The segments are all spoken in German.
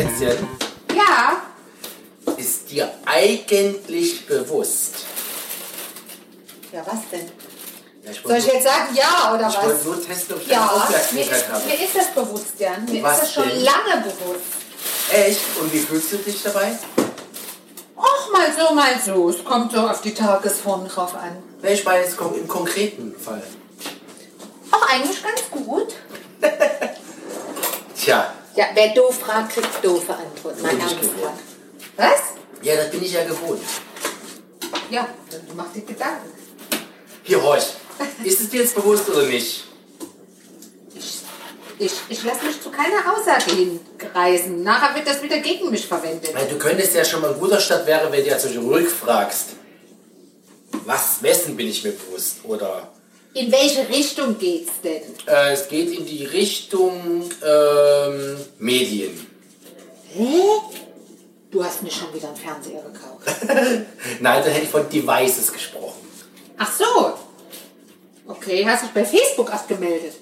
Schätzchen, Ja, ist dir eigentlich bewusst? ja, was denn? Ja, ich Soll ich jetzt sagen ja oder ich was? wollte nur testen, ob ich Ja, mir Aufmerksamkeit ist, habe. mir ist das bewusst, Jan. Mir Was ist das schon denn? lange bewusst. Echt? Und wie fühlst du dich dabei? Ach, mal so, mal so. Es kommt so auf die Tagesform drauf an. Nee, ich meine jetzt kon- im konkreten Fall. Ach, eigentlich ganz gut. Tja, Ja, wer doof fragt, kriegt doofe Antwort. Mein Bin ich Name ist gewohnt. Was? ja, das bin ich ja gewohnt. Ja, dann mach dir Gedanken. Hier, horch. Ist es dir jetzt bewusst oder nicht? Ich, ich, ich lasse mich zu keiner Aussage hinreißen. Nachher wird das wieder gegen mich verwendet. Weil du könntest ja schon mal ein guter Start wäre, wenn du ja zum Beispiel rückfragst. Was, wessen bin ich mir bewusst? Oder In welche Richtung geht's denn? äh, es geht in die Richtung ähm, Medien. Hä? Du hast mir schon wieder einen Fernseher gekauft. Nein, da hätte ich von Devices gesprochen. Ach so. Okay, hast dich bei Facebook abgemeldet.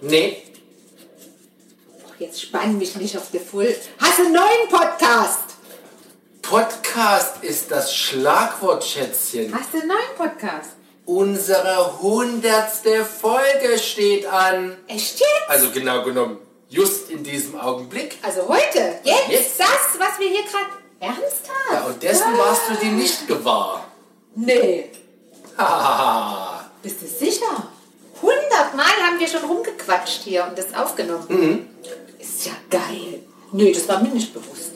Nee, Ach, jetzt spann mich nicht auf die Full. Hast du einen neuen Podcast? Podcast ist das Schlagwort, Schätzchen. Hast du einen neuen Podcast? Unsere hundertste Folge steht an. Echt jetzt? Also genau genommen, just in diesem Augenblick. Also heute? Jetzt? Jetzt. Das, was wir hier gerade... Ernsthaft? Ja, und dessen warst du dir nicht gewahr. Nee. Hahaha. Bist du sicher? Hundertmal haben wir schon rumgequatscht hier und das aufgenommen. Mhm. Ist ja geil. Nee, das war mir nicht bewusst.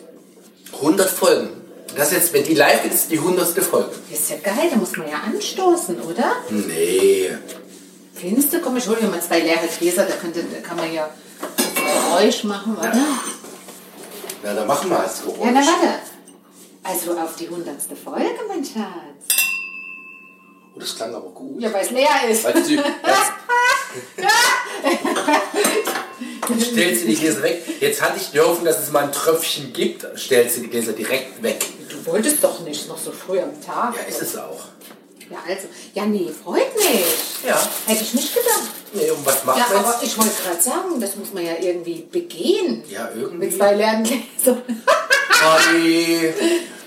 100 Folgen. Das jetzt, wenn die live geht, ist die hundertste Folge. Ist ja geil, da muss man ja anstoßen, oder? Nee. Findest du? Komm, ich hole mir mal zwei leere Gläser, da, könnte, da kann man ja Geräusch machen, oder? Ja, Na, dann machen wir das Geräusch. na warte. Also auf die hundertste Folge, mein Schatz. Oh, das klang aber gut. Ja, weil es leer ist. Weißt du, jetzt stellst du die Gläser weg. Jetzt hatte ich die Hoffnung, dass es mal ein Tröpfchen gibt. Stellst du die Gläser direkt weg. Wolltest doch nicht, noch so früh am Tag. Ja, ist es auch. Ja, also. Ja, nee, freut mich. Ja. Hätte ich nicht gedacht. Nee, und was macht Ja, man aber ich wollte gerade sagen, das muss man ja irgendwie begehen. Ja, irgendwie. Mit zwei leeren Gläsern. Party.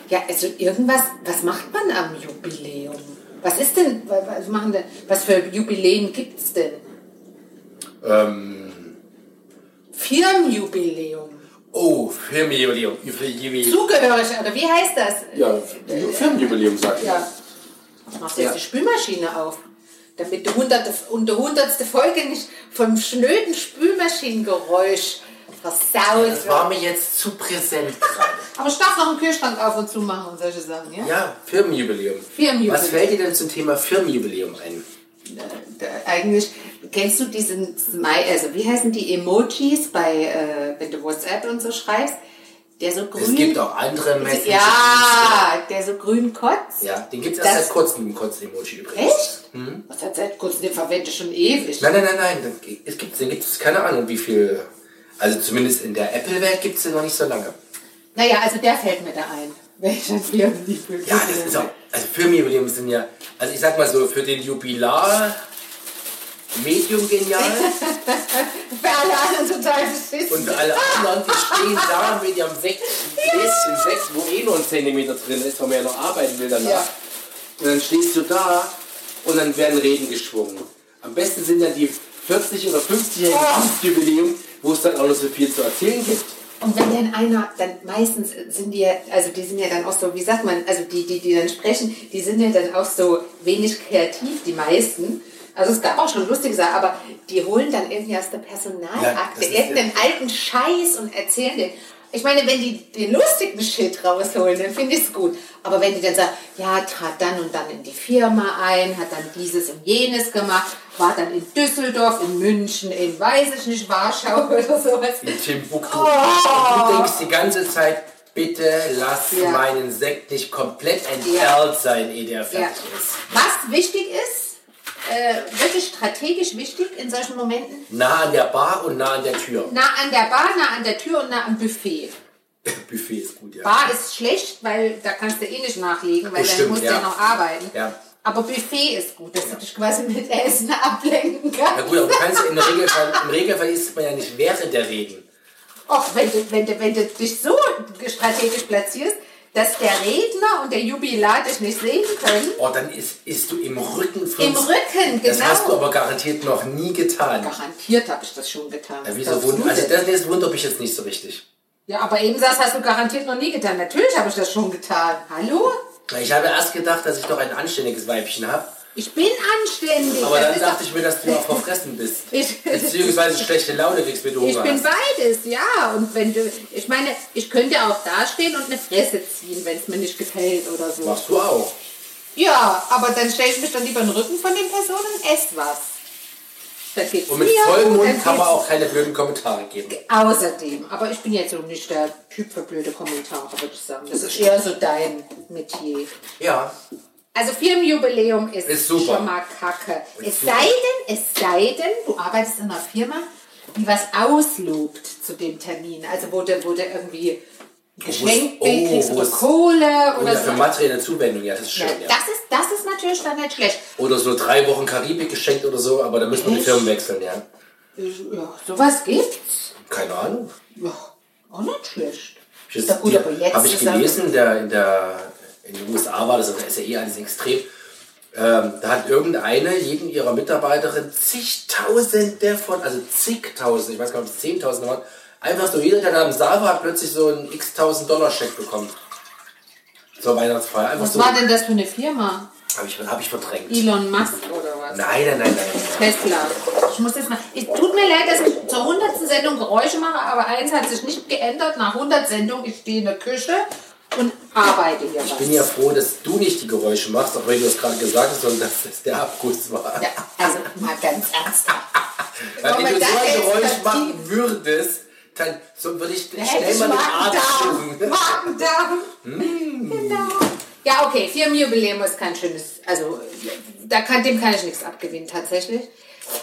Ja, also irgendwas, was macht man am Jubiläum? Was ist denn, was, machen denn, was für Jubiläen gibt es denn? Ähm, Firmenjubiläum. Oh, Firmenjubiläum. Jubiläum. Zugehörig, oder wie heißt das? Ja, Firmenjubiläum sagt ich. Ja. Machst du jetzt Ja. die Spülmaschine auf? Damit die hunderte, und die hundertste Folge nicht vom schnöden Spülmaschinengeräusch versaut Das war wird. mir jetzt zu präsent gerade. Aber ich darf noch einen Kühlschrank auf und zu machen und solche Sachen, ja? Ja, Firmenjubiläum. Firmenjubiläum. Was fällt dir denn zum Thema Firmenjubiläum ein? Da, eigentlich, kennst du diesen also wie heißen die Emojis bei, äh, wenn du WhatsApp und so schreibst? Der so grün. Es gibt auch andere Messenger. Ja, der so grün kotzt. Ja, den gibt es erst seit kurzem im Kotz-Emoji übrigens. Echt? Was hat seit kurzem, den verwende ich schon ewig. Nein, nein, nein, nein. den- Es gibt, den gibt es keine Ahnung, wie viel. Also zumindest in der Apple-Welt gibt es den noch nicht so lange. Naja, also der fällt mir da ein. Welcher? Ja, das ist auch. Also Firmenjubiläum sind ja. Also ich sag mal so, für den Jubilar. Medium genial. Für alle anderen total beschissen. Und für alle anderen, die stehen da mit ihrem Sekt, Gläschen Sekt, wo eh nur ein Zentimeter drin ist, weil man ja noch arbeiten will danach. Ja. Und dann stehst du da und dann werden Reden geschwungen. Am besten sind dann die 40 oder 50-jährigen Oh. Jubiläum, wo es dann auch noch so viel zu erzählen gibt. Und wenn dann einer, dann meistens sind die ja, also die sind ja dann auch so, wie sagt man, also die, die, die dann sprechen, die sind ja dann auch so wenig kreativ, die meisten. Also es gab auch schon lustige Sachen, aber die holen dann irgendwie aus der Ja, Personalakte ist irgendeinen alten Scheiß und erzählen den. Ich meine, wenn die den lustigen Shit rausholen, dann finde ich es gut. Aber wenn die dann sagen, ja, trat dann und dann in die Firma ein, hat dann dieses und jenes gemacht, war dann in Düsseldorf, in München, in weiß ich nicht, Warschau oder sowas. In Timbuktu. Und du denkst die ganze Zeit, bitte lass Ja. meinen Sekt nicht komplett entperlt sein, ehe der Ja. fertig ist. Was wichtig ist, äh, wirklich strategisch wichtig in solchen Momenten, Nah an der Bar und nah an der Tür. nah an der Bar, nah an der Tür und nah am Buffet. Buffet ist gut, ja. Bar ist schlecht, weil da kannst du eh nicht nachlegen, weil dann musst du ja. ja noch arbeiten. Ja. Aber Buffet ist gut, dass du dich quasi mit Essen ablenken Na kannst. gut, aber du kannst im Regelfall, im Regelfall isst man ja nicht während der Reden. Och, wenn du, wenn, du, wenn du dich so strategisch platzierst, dass der Redner und der Jubilar dich nicht sehen können. Oh, dann ist, ist du im Rücken von Im Rücken, genau. Das hast du aber garantiert noch nie getan. Garantiert habe ich das schon getan. Ja, wieso wund also das, das wundert mich jetzt nicht so richtig. Ja, aber eben sagst, hast du garantiert noch nie getan. Natürlich habe ich das schon getan. Hallo? Ich habe erst gedacht, dass ich doch ein anständiges Weibchen habe. Ich bin anständig. Aber Das dann dachte ich mir, dass du auch verfressen bist. Ich- Beziehungsweise schlechte Laune kriegst, wenn du Ich Hunger bin hast. beides, ja. Und wenn du, ich meine, ich könnte auch dastehen und eine Fresse ziehen, wenn es mir nicht gefällt oder so. Machst du auch. Ja, aber dann stelle ich mich dann lieber in den Rücken von den Personen und esse was. Da geht's Und mit vollem Mund kann man auch keine blöden Kommentare geben. Außerdem, aber ich bin jetzt so nicht der Typ für blöde Kommentare, würde ich sagen. Das ist eher so dein Metier. Ja. Also Firmenjubiläum ist, Ist schon mal kacke. Ist es super. sei denn, es sei denn, du arbeitest in einer Firma, die was auslobt zu dem Termin. Also wo du, wo du irgendwie ein Geschenk oh, kriegst oder es- Kohle oder Oder so. für materielle Zuwendung, ja, das ist schön, Ja, ja. das, ist, das ist natürlich dann nicht schlecht. Oder so drei Wochen Karibik geschenkt oder so, aber da müssen wir die? Firmen wechseln, ja. Ja, sowas gibt's. Keine Ahnung. Ja, auch nicht schlecht. Ich Ist doch gut, aber jetzt Habe ich ist gelesen, der, in, der, in den USA war das, da ist ja eh alles extrem. Ähm, da hat irgendeine, jeden ihrer Mitarbeiterin, zigtausende von, also zigtausend, ich weiß gar nicht, ob es zehntausend waren, einfach so jeder, der da im Saal war, hat plötzlich so einen x tausend Dollar Scheck bekommen. Zur Weihnachtsfeier. Einfach Was so. war denn das für eine Firma? Habe ich, hab ich verdrängt. Elon Musk oder was? Nein, nein, nein, nein. Tesla. Ich muss jetzt mal. Es tut mir leid, dass ich zur 100. Sendung Geräusche mache, aber eins hat sich nicht geändert. Nach 100 Sendungen, ich stehe in der Küche und arbeite hier Ich was. bin ja froh, dass du nicht die Geräusche machst, auch wenn du es gerade gesagt hast, sondern dass das der Abguss war. Ja, also mal ganz ernsthaft. Weil wenn Aber du so das ein ist Geräusch machen würdest, dann so würde ich Da schnell ich mal den Arzt suchen. Magen-Darm. Hm. Genau. Ja, okay, Firmenjubiläum ist kein schönes, also da kann, dem kann ich nichts abgewinnen tatsächlich.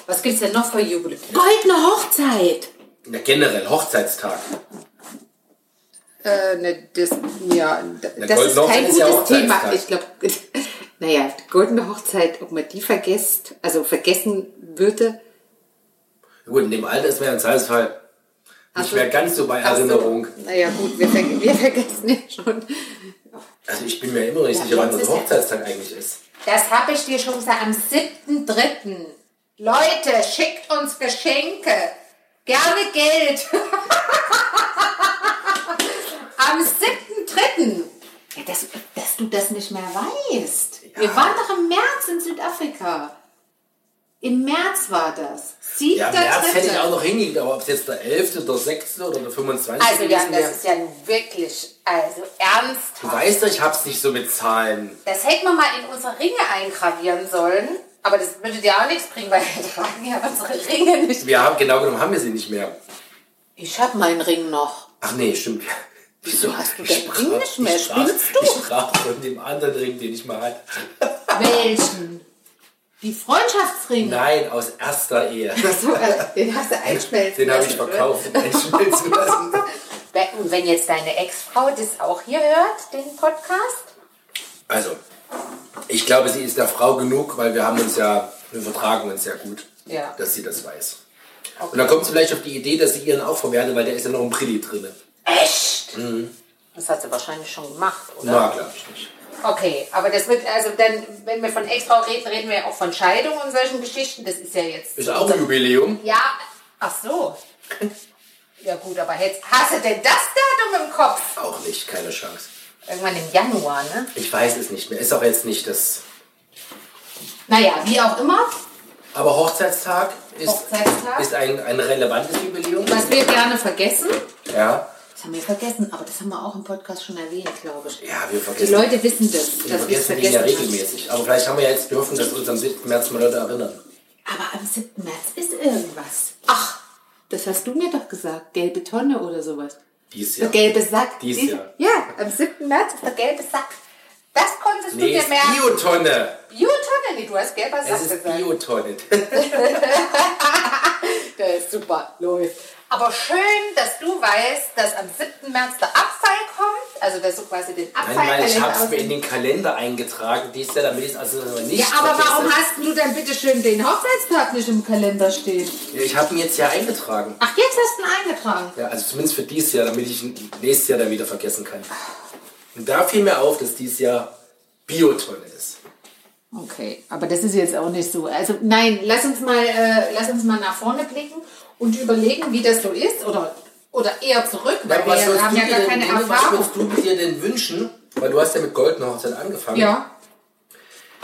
Was gibt's denn noch für Jubiläum? Goldene Hochzeit. Ja, generell, Hochzeitstag. Äh, ne, das, ja, das ist kein ist ja gutes Thema. Ich glaube, naja, goldene Hochzeit, ob man die vergisst, also vergessen würde. Gut, in dem Alter ist mir im Zweifelsfall nicht so. mehr ganz so bei Ach so. Erinnerung. Naja, gut, wir, ver wir vergessen ja schon. Also ich bin mir immer noch nicht Ja, sicher, wann unser ja- Hochzeitstag eigentlich ist. Das habe ich dir schon gesagt, am 7.3. Leute, schickt uns Geschenke. Gerne Geld. am 7.3. Ja, dass, dass du das nicht mehr weißt. Wir Ja. waren doch im März in Südafrika. Im März war das. 7.3. Ja, im März hätte ich auch noch hingekriegt, aber ob es jetzt der 11., der 6. oder der 25. Also Jan, gewesen das wäre. ist ja nun wirklich, also ernsthaft. Du weißt doch, ich hab's nicht so mit Zahlen. Das hätten wir mal in unsere Ringe eingravieren sollen. Aber das würde dir auch nichts bringen, weil wir tragen ja unsere Ringe nicht. Wir haben, genau genommen haben wir sie nicht mehr. Ich habe meinen Ring noch. Ach nee, stimmt. Wieso hast du sprach- Ring nicht mehr? Spinnst du? ich sprach von dem anderen Ring, den ich mal hatte. Welchen? Die Freundschaftsringe. Nein, aus erster Ehe. So, äh, den hast du einschmelzen Den habe ich verkauft einschmelzen lassen. Und wenn jetzt deine Ex-Frau das auch hier hört, den Podcast? Also, ich glaube, sie ist der Frau genug, weil wir haben uns ja, wir vertragen uns ja gut, Ja. dass sie das weiß. Und dann kommt sie vielleicht auf die Idee, dass sie ihren auch verwertet, weil der ist ja noch ein Brilli drin. Echt? Das hat sie wahrscheinlich schon gemacht, oder? Na, glaube ich nicht. Okay, aber das wird, also dann, wenn wir von Ex-Frau reden, reden wir ja auch von Scheidung und solchen Geschichten. Das ist ja jetzt. Ist auch ein Jubiläum. Ja, ach so. Ja gut, aber jetzt hast du denn das Datum im Kopf? Auch nicht, keine Chance. Irgendwann im Januar, ne? Ich weiß es nicht mehr. Ist auch jetzt nicht das. Naja, wie auch immer, Aber Hochzeitstag ist, Hochzeitstag. ist ein, ein relevantes Jubiläum. was wir gerne vergessen, Ja. Das haben wir vergessen, aber das haben wir auch im Podcast schon erwähnt, glaube ich. Ja, wir Die vergessen. Leute wissen das, wir dass vergessen ihn ja regelmäßig. Aber vielleicht haben wir ja jetzt die Hoffnung, dass uns am 7. März mal Leute erinnern. Aber am 7. März ist irgendwas. Ach, das hast du mir doch gesagt. Gelbe Tonne oder sowas. Dies Der Jahr. gelbe Sack. Dies Diese- Jahr. Ja, am 7. März ist der gelbe Sack. Das konntest Nee, du dir merken. Biotonne. Biotonne, nee, du hast gelber Sack Es ist gesagt. Biotonne. Der ist super, läuft. Aber schön, dass du weißt, dass am 7. März der Abfall kommt Also, dass du quasi den Nein, ich meine, ich habe es mir in den Kalender eingetragen, dies Jahr, damit ich es also nicht Ja, aber warum vergesse. hast du dann bitte schön den Hochzeitstag nicht im Kalender stehen? Ja, ich habe ihn jetzt ja eingetragen. Ach, jetzt hast du ihn eingetragen. Ja, also zumindest für dieses Jahr, damit ich ihn nächstes Jahr dann wieder vergessen kann. Und da fiel mir auf, dass dieses Jahr Biotonne ist. Okay, aber das ist jetzt auch nicht so. Also nein, lass uns mal, äh, lass uns mal nach vorne blicken und überlegen, wie das so ist oder, oder eher zurück, weil Ja, was wir haben du ja gar denn- keine was Erfahrung. würdest du dir denn wünschen? Weil du hast ja mit Goldene Hochzeit angefangen. Ja,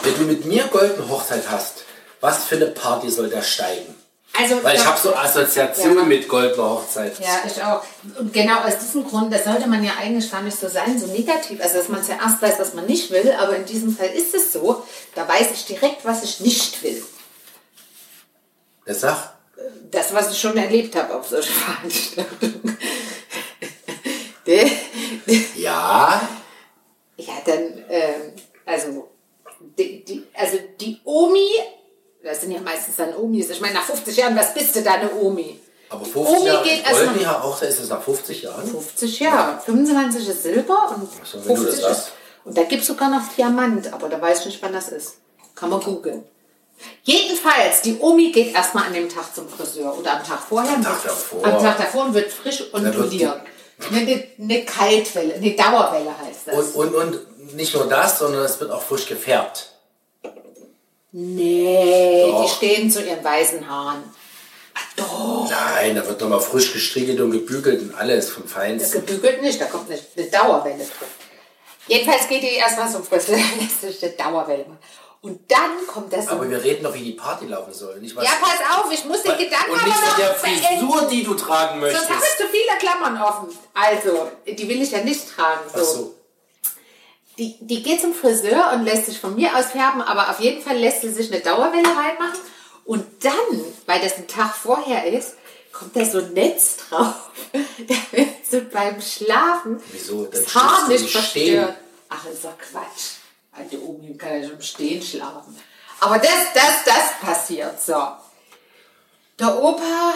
Wenn du mit mir Goldene Hochzeit hast, was für eine Party soll da steigen? also Weil ich habe so Assoziationen Ja. mit Goldener Hochzeit. Ja, ich auch. Und genau aus diesem Grund, das sollte man ja eigentlich gar nicht so sein, so negativ. Also, dass man zuerst weiß, was man nicht will, aber in diesem Fall ist es so, da weiß ich direkt, was ich nicht will. Der sag, Das, was ich schon erlebt habe auf solchen Veranstaltungen. Ja, Ja, dann, ähm, also, die, die, also die Omi, das sind ja meistens dann Omis, ich meine, nach 50 Jahren, was bist du da, eine Omi? aber Die 50 Omi Jahre geht erstmal Goldene Hochzeit ist das nach 50 Jahren? 50 Jahre, 25 ist Silber und so, wenn du 50 das ist, und da gibt es sogar noch Diamant, aber da weiß ich nicht, wann das ist. Kann man googeln. Jedenfalls, die Omi geht erstmal an dem Tag zum Friseur oder am Tag vorher. Am Tag davor. Am Tag davor und wird frisch wird onduliert. Eine, eine Kaltwelle, eine Dauerwelle heißt das. Und, und, und nicht nur das, sondern es wird auch frisch gefärbt. Nee, Doch. die stehen zu ihren weißen Haaren. Ach doch. Nein, da wird nochmal frisch gestriegelt und gebügelt und alles vom Das Feinsten. gebügelt nicht, da kommt eine, eine Dauerwelle drin. Jedenfalls geht die erstmal zum Friseur, lässt sich eine Dauerwelle machen. Und dann kommt das. Aber wir reden doch, wie die Party laufen soll. Nicht was ja, pass auf, ich muss den Gedanken und aber nicht noch der. Frisur, die du tragen Sonst möchtest. habe ich zu viele Klammern offen. Also, die will ich ja nicht tragen. So. Ach so. Die, die geht zum Friseur und lässt sich von mir aus färben, aber auf jeden Fall lässt sie sich eine Dauerwelle reinmachen. Und dann, weil das ein Tag vorher ist, kommt da so ein Netz drauf, damit sie beim Schlafen Wieso? Dann das Haar du nicht im Stehen. verstört. Ach, das ist doch Quatsch. Alte Omi kann ja schon Stehen schlafen. Aber das, das, das passiert so. Der Opa,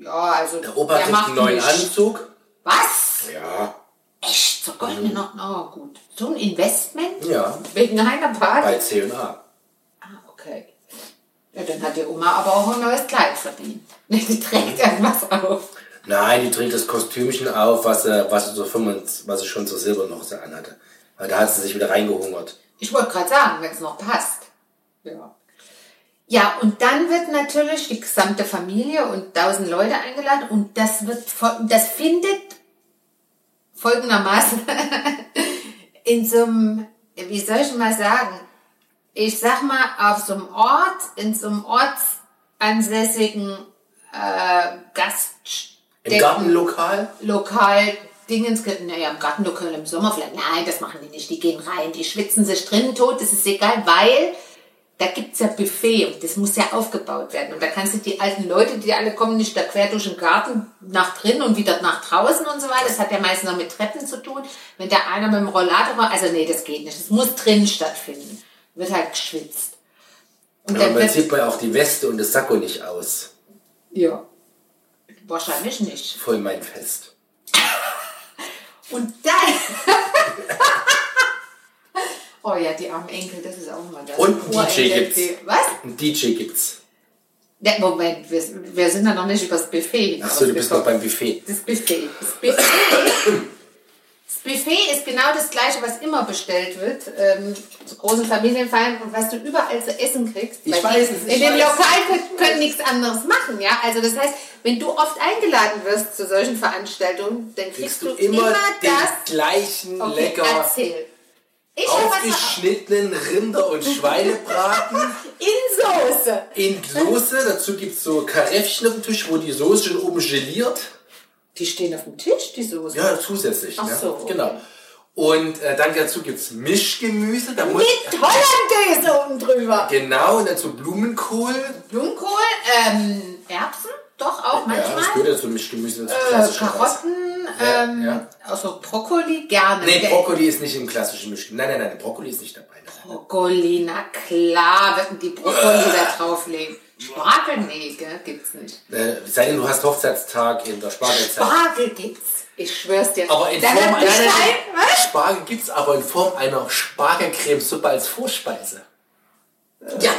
ja, also Der Opa kriegt macht einen neuen nicht. Anzug. Was? Ja. Echt? So goldene noch? Oh, gut. So ein Investment? Ja. Wegen einer Party? Bei C&A. Ah, okay. Ja, dann hat die Oma aber auch ein neues Kleid verdient. Die trägt irgendwas auf. Nein, die trägt das Kostümchen auf, was sie, was sie, so 25, was sie schon zur Silber noch so anhatte. Weil da hat sie sich wieder reingehungert. Ich wollte gerade sagen, wenn es noch passt. Ja. Ja, und dann wird natürlich die gesamte Familie und tausend Leute eingeladen und das wird, das findet folgendermaßen in so einem, wie soll ich mal sagen, ich sag mal, auf so einem Ort, in so einem ortsansässigen äh, Gast Im Gartenlokal? Lokal Dingens, naja, im Gartenlokal im Sommer vielleicht, nein, das machen die nicht, die gehen rein, die schwitzen sich drinnen tot, das ist egal, weil da gibt's ja Buffet und das muss ja aufgebaut werden. Und da kannst du die alten Leute, die alle kommen, nicht da quer durch den Garten nach drinnen und wieder nach draußen und so weiter. Das hat ja meistens noch mit Treppen zu tun. Wenn da einer mit dem Rollator war, also nee, das geht nicht. Das muss drinnen stattfinden. Wird halt geschwitzt. Und Ja, dann wird, sieht man auch die Weste und das Sakko nicht aus. ja, wahrscheinlich nicht. Voll mein Fest. Und dann. oh ja, die armen Enkel, das ist auch mal das. Und ein DJ gibt's. Was? Ein DJ gibt's. Ne, Moment, wir, wir sind ja noch nicht übers Buffet Achso, du bist noch beim Buffet. Das Buffet. Das Buffet. Das Buffet ist genau das gleiche, was immer bestellt wird, ähm, zu großen Familienfeiern und was du überall zu essen kriegst. Ich weiß es, In dem. Lokal können, können nichts anderes machen, ja. Also das heißt, wenn du oft eingeladen wirst zu solchen Veranstaltungen, dann kriegst, Kriegst du immer, den das. gleichen Okay, lecker erzähl. Ich aufgeschnittenen Rinder- und Schweinebraten in Soße. in Soße. Dazu gibt's so Karäffchen auf dem Tisch, wo die Soße schon oben geliert. Die stehen auf dem Tisch, die Soße. Ja, zusätzlich. Ach ne? so, okay. Genau. Und äh, dann dazu gibt's Mischgemüse. Da muss, Mit Hollandaise oben drüber. genau, und dazu Blumenkohl. Blumenkohl, ähm, Erbsen, doch auch Ja, das manchmal. gehört ja zum Mischgemüse dazu. äh. Karotten, Ja, ähm, ja. also Brokkoli gerne. Nee, Brokkoli ist nicht im klassischen Mischgemüse. Nein, nein, nein, Brokkoli ist nicht dabei. Brokkoli, na klar, werden die Brokkoli da drauflegen. Spargel, nee, gell, gibt's nicht. Äh, sei denn, du hast Hochzeitstag in der Spargelzeit. Spargel gibt's. Ich schwör's dir. Aber in Form einer Stein? Spargel gibt es aber in Form einer Spargelcremesuppe als Vorspeise. Ja.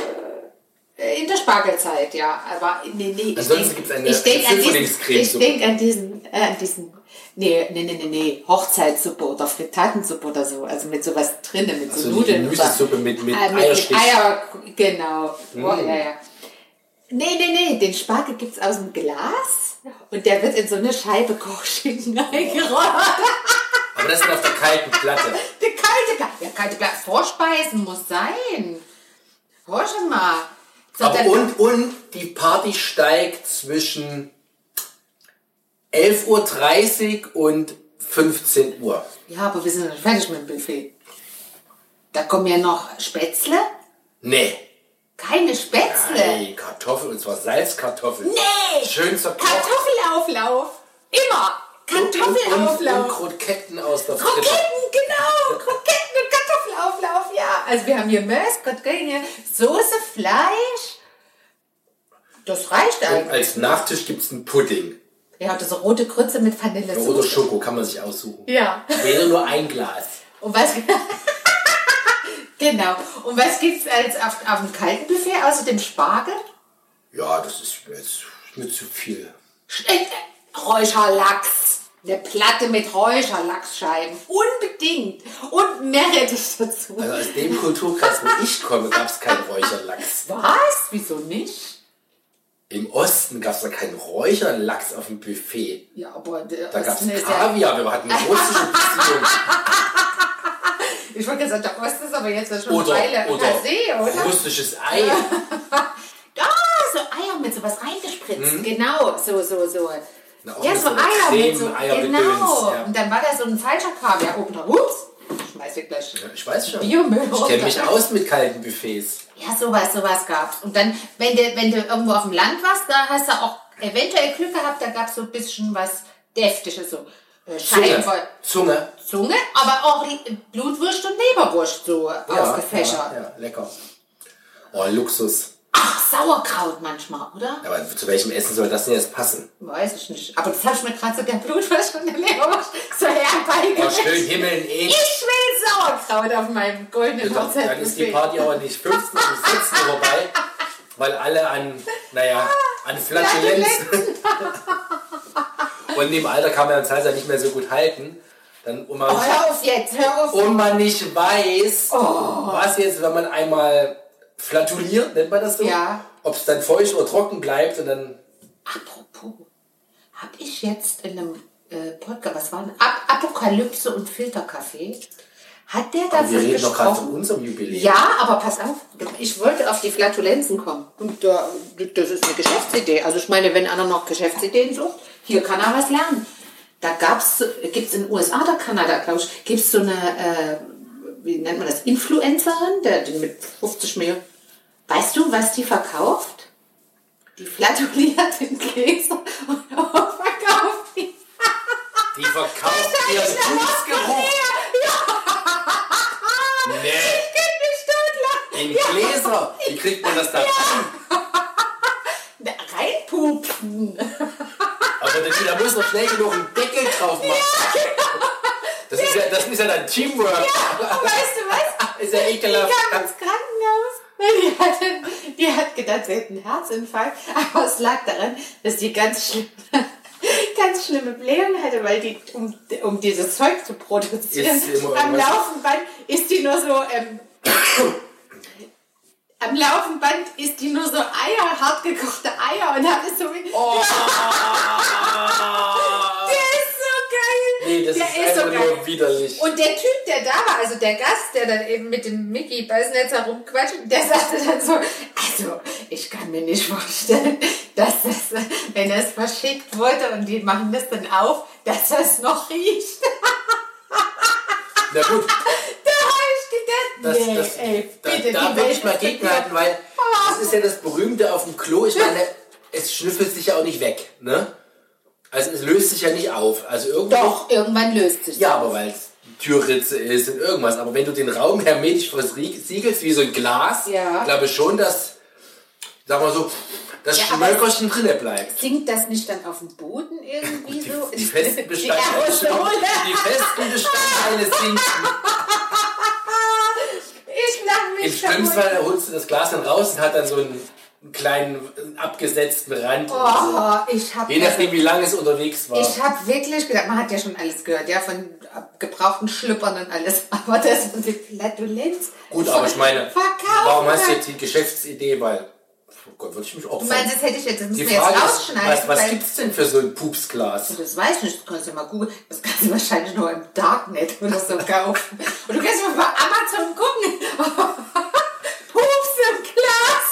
Äh, In der Spargelzeit, ja. Aber nee, nee. Ansonsten denk- gibt's eine ich denk an diesen, ich Pfifferlingscremesuppe. denk an diesen, äh, an diesen, nee, nee, nee, nee, nee, Hochzeitssuppe oder Frittatensuppe oder so. Also mit sowas drinnen, mit so, Also die Nudeln. Gemüsesuppe mit- mit äh, Eierstich. Eier, genau. Oh, Mm. ja, ja. Nee, nee, nee, den Spargel gibt's aus dem Glas und der wird in so eine Scheibe Kochschinken eingerollt. Aber das ist auf der kalten Platte. Der kalte Glas. Ja, kalte Glas. Vorspeisen muss sein. Hör schon mal. So, Aber und, und die Party steigt zwischen 11.30 Uhr und 15 Uhr. Ja, aber wir sind noch fertig mit dem Buffet. Da kommen ja noch Spätzle. Nee. Keine Spätzle. Hey, Kartoffeln, und zwar Salzkartoffeln. Nee. Schön zerkocht. Kartoffelauflauf. Immer. Und, und, und Kartoffelauflauf. Kroketten aus der Fritte. Kroketten, genau. Kroketten und Kartoffelauflauf, ja. Also wir haben hier Mörs, Kroketten, Soße, Fleisch. Das reicht Und eigentlich. als Nachtisch gibt es einen Pudding. Ja, das rote Grütze mit Oder Vanillesoße. Schoko, kann man sich aussuchen. Ja. Wäre nur ein Glas. Und was... genau. Und was gibt's als auf, auf dem kalten Buffet außer dem Spargel? Ja, das ist jetzt nicht zu viel. Äh, Räucherlachs. Eine Platte mit Räucherlachsscheiben. Unbedingt. Und Meerrettich dazu. Also aus dem Kulturkreis, wo ich komme, gab es keinen Räucherlachs. Was? Wieso nicht? Im Osten gab es da keinen Räucherlachs auf dem Buffet. Ja, aber der Da gab es Kaviar, wir hatten russische Beziehungen. Ich wollte gesagt, der Osten ist aber jetzt ja schon Oder, eine Weile oder passé, oder? russisches Ei. Ja, so Eier mit sowas reingespritzt. Genau, so, so, so. Mhm. Na, ja, so Eier mit so, Creme, Eiergedöns, genau. ja. Und dann war da so ein falscher Kaviar oben drauf. Ups, schmeiß ich gleich. Ich weiß schon. Biomüll ich kenne mich aus mit kalten Buffets. Ja, sowas, sowas gab's. Und dann, wenn du, wenn du irgendwo auf dem Land warst, da hast du auch eventuell Glück gehabt, da gab's so ein bisschen was Deftiges, so äh, Zunge. Zunge. Aber auch Blutwurst und Leberwurst so Ja, ausgefächert. Ja, ja, lecker. Oh, Luxus. Ach, Sauerkraut manchmal, oder? Aber zu welchem Essen soll das denn jetzt passen? Weiß ich nicht. Aber das habe ich mir gerade so der Blutwurst und der Leberwurst so Oh, herbeigebracht. schön Himmel in Ed. ich will Sauerkraut auf meinem goldenen Dann ist die. Party aber nicht 15 und 16 Uhr vorbei, weil alle an, naja, an Flatulenzen. und in dem Alter kann man das Salsa nicht mehr so gut halten. Dann, und, man, Oh, hör auf jetzt, hör auf. und man nicht weiß, Oh. was jetzt, wenn man einmal flatuliert, nennt man das so? Ja. Ob es dann feucht oder trocken bleibt und dann. Apropos, habe ich jetzt in einem äh, Podcast, was war denn? Ap Apokalypse und Filterkaffee, hat der Wir davon reden doch gerade von gesprochen? unserem Jubiläum. Ja, aber pass auf, ich wollte auf die Flatulenzen kommen. Und da, das ist eine Geschäftsidee. Also ich meine, wenn einer noch Geschäftsideen sucht, hier kann er was lernen. Da gab's, gibt es in den USA oder Kanada, glaube ich, gibt es so eine, äh, wie nennt man das, Influencerin, der die mit 50 Millionen. Weißt du, was die verkauft? Die flatuliert in Gläser und verkauft die. Die verkauft ihren Fußgeruch. Nee, Ich könnte mich totlachen. in Gläser. Wie kriegt man das da rein? Da Reinpupsen. Da, muss noch schnell genug einen Deckel drauf machen. Das ist ja, das ist ja dann Teamwork. Weißt du was? Ist ja ekelhaft. Die kam ins Krankenhaus. Die, hatte, die hat gedacht, sie hätte einen Herzinfarkt. Aber es lag daran, dass die ganz schlimm, ganz schlimme Blähung hatte, weil die, um, um dieses Zeug zu produzieren, Ist am Laufenband ist die nur so, ähm, am Laufenband ist die nur so Eier, hart gekochte Eier und hat es so wie, Oh. der ist so geil. Nee, das der ist einfach geil. nur widerlich. Und der Typ, der da war, also der Gast, der dann eben mit dem Mickey Beisnetzer rumquatscht, der sagte dann so, also ich kann mir nicht vorstellen, dass das, wenn das verschickt wurde und die machen das dann auf, dass das noch riecht. Na gut, Das, nee, das, ey, da, bitte, da die würde ich mal gegenhalten, weil das ist ja das Berühmte auf dem Klo. Ich meine, es schnüffelt sich ja auch nicht weg. Ne? Also es löst sich ja nicht auf. Also irgendwo. Doch, irgendwann löst sich Ja, aber weil es Türritze ist und irgendwas. Aber wenn du den Raum hermetisch versiegelst, wie so ein Glas, Ja. glaube ich schon, dass, sagen wir so, das Ja, Schmöckerchen drinne bleibt. Sinkt das nicht dann auf dem Boden irgendwie Die, so? die festen Die Bestandteile, Aerosole. die festen Bestandteile sinken. Ich lach Im mich schlimmsten kaputt. Fall holst du das Glas dann raus und hat dann so einen, einen kleinen äh, abgesetzten Rand. Oh, ich habe Je nachdem, wie lange es unterwegs war. Ich habe wirklich gedacht, man hat ja schon alles gehört, ja, von gebrauchten Schlüppern und alles. Aber das die Flatulenz. Gut, aber ich meine, warum hast du jetzt die Geschäftsidee? Weil, würde ich mich Du opfern. meinst, das hätte ich jetzt, das müssen wir jetzt Frage ist, rausschneiden. was, was weil- gibt es denn für so ein Pupsglas? Das weiß ich nicht, das kannst du mal googeln. Das kannst du wahrscheinlich nur im Darknet oder so kaufen. Und du kannst mal bei Amazon gucken. Pups im Glas.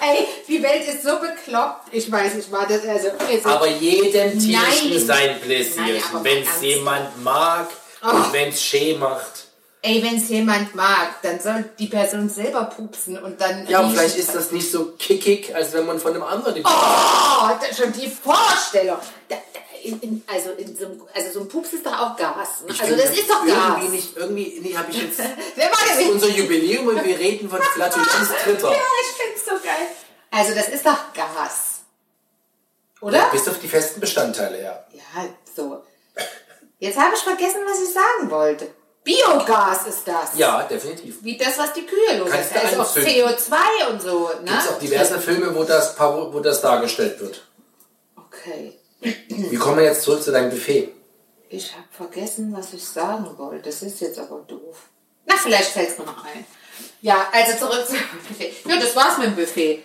Ey, die Welt ist so bekloppt. Ich weiß nicht, war das also. also Aber jedem Tierchen Nein. sein Pläsierchen. Wenn es jemand mag Oh. und wenn es schee macht. Ey, wenn es jemand mag, dann soll die Person selber pupsen und dann. Ja, aber riechen. vielleicht ist das nicht so kickig, als wenn man von einem anderen Oh, schon die Vorstellung. Da, da, in, in, also, in so, einem- also so ein Pups ist doch auch Gas. Ne? Also bin das ist doch Gas. Irgendwie nicht, irgendwie, nee, habe ich jetzt. Wer war Das ist unser Jubiläum und wir reden von Flatulenz Dritter. Ja, ich find's so geil. Also das ist doch Gas. Oder? Bis auf die festen Bestandteile, ja. Ja, so. Jetzt habe ich vergessen, was ich sagen wollte. Biogas ist das. Ja, definitiv. Wie das, was die Kühe los Kannst ist. Also auch anzünden. CO2 und so. Ne? Gibt es auch diverse Filme, wo das, wo das dargestellt wird. Okay. Wie kommen wir jetzt zurück zu deinem Buffet? Ich habe vergessen, was ich sagen wollte. Das ist jetzt aber doof. Na, vielleicht fällt es mir noch ein. Ja, also zurück zum Buffet. Ja, das war's mit dem Buffet.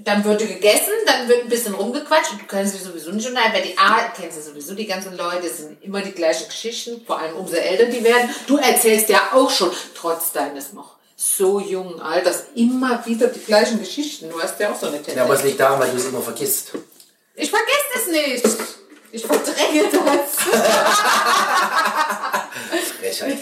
Dann wird gegessen, dann wird ein bisschen rumgequatscht und du kennst dich sowieso nicht unterhalten, weil die A, kennst du sowieso die ganzen Leute, es sind immer die gleichen Geschichten, vor allem umso älter die werden. Du erzählst ja auch schon, trotz deines noch so jungen Alters, immer wieder die gleichen Geschichten. Du hast ja auch so eine Tendenz. Ja, aber es liegt daran, weil du es immer vergisst. Ich vergesse es nicht. Ich verdränge das. Frechheit.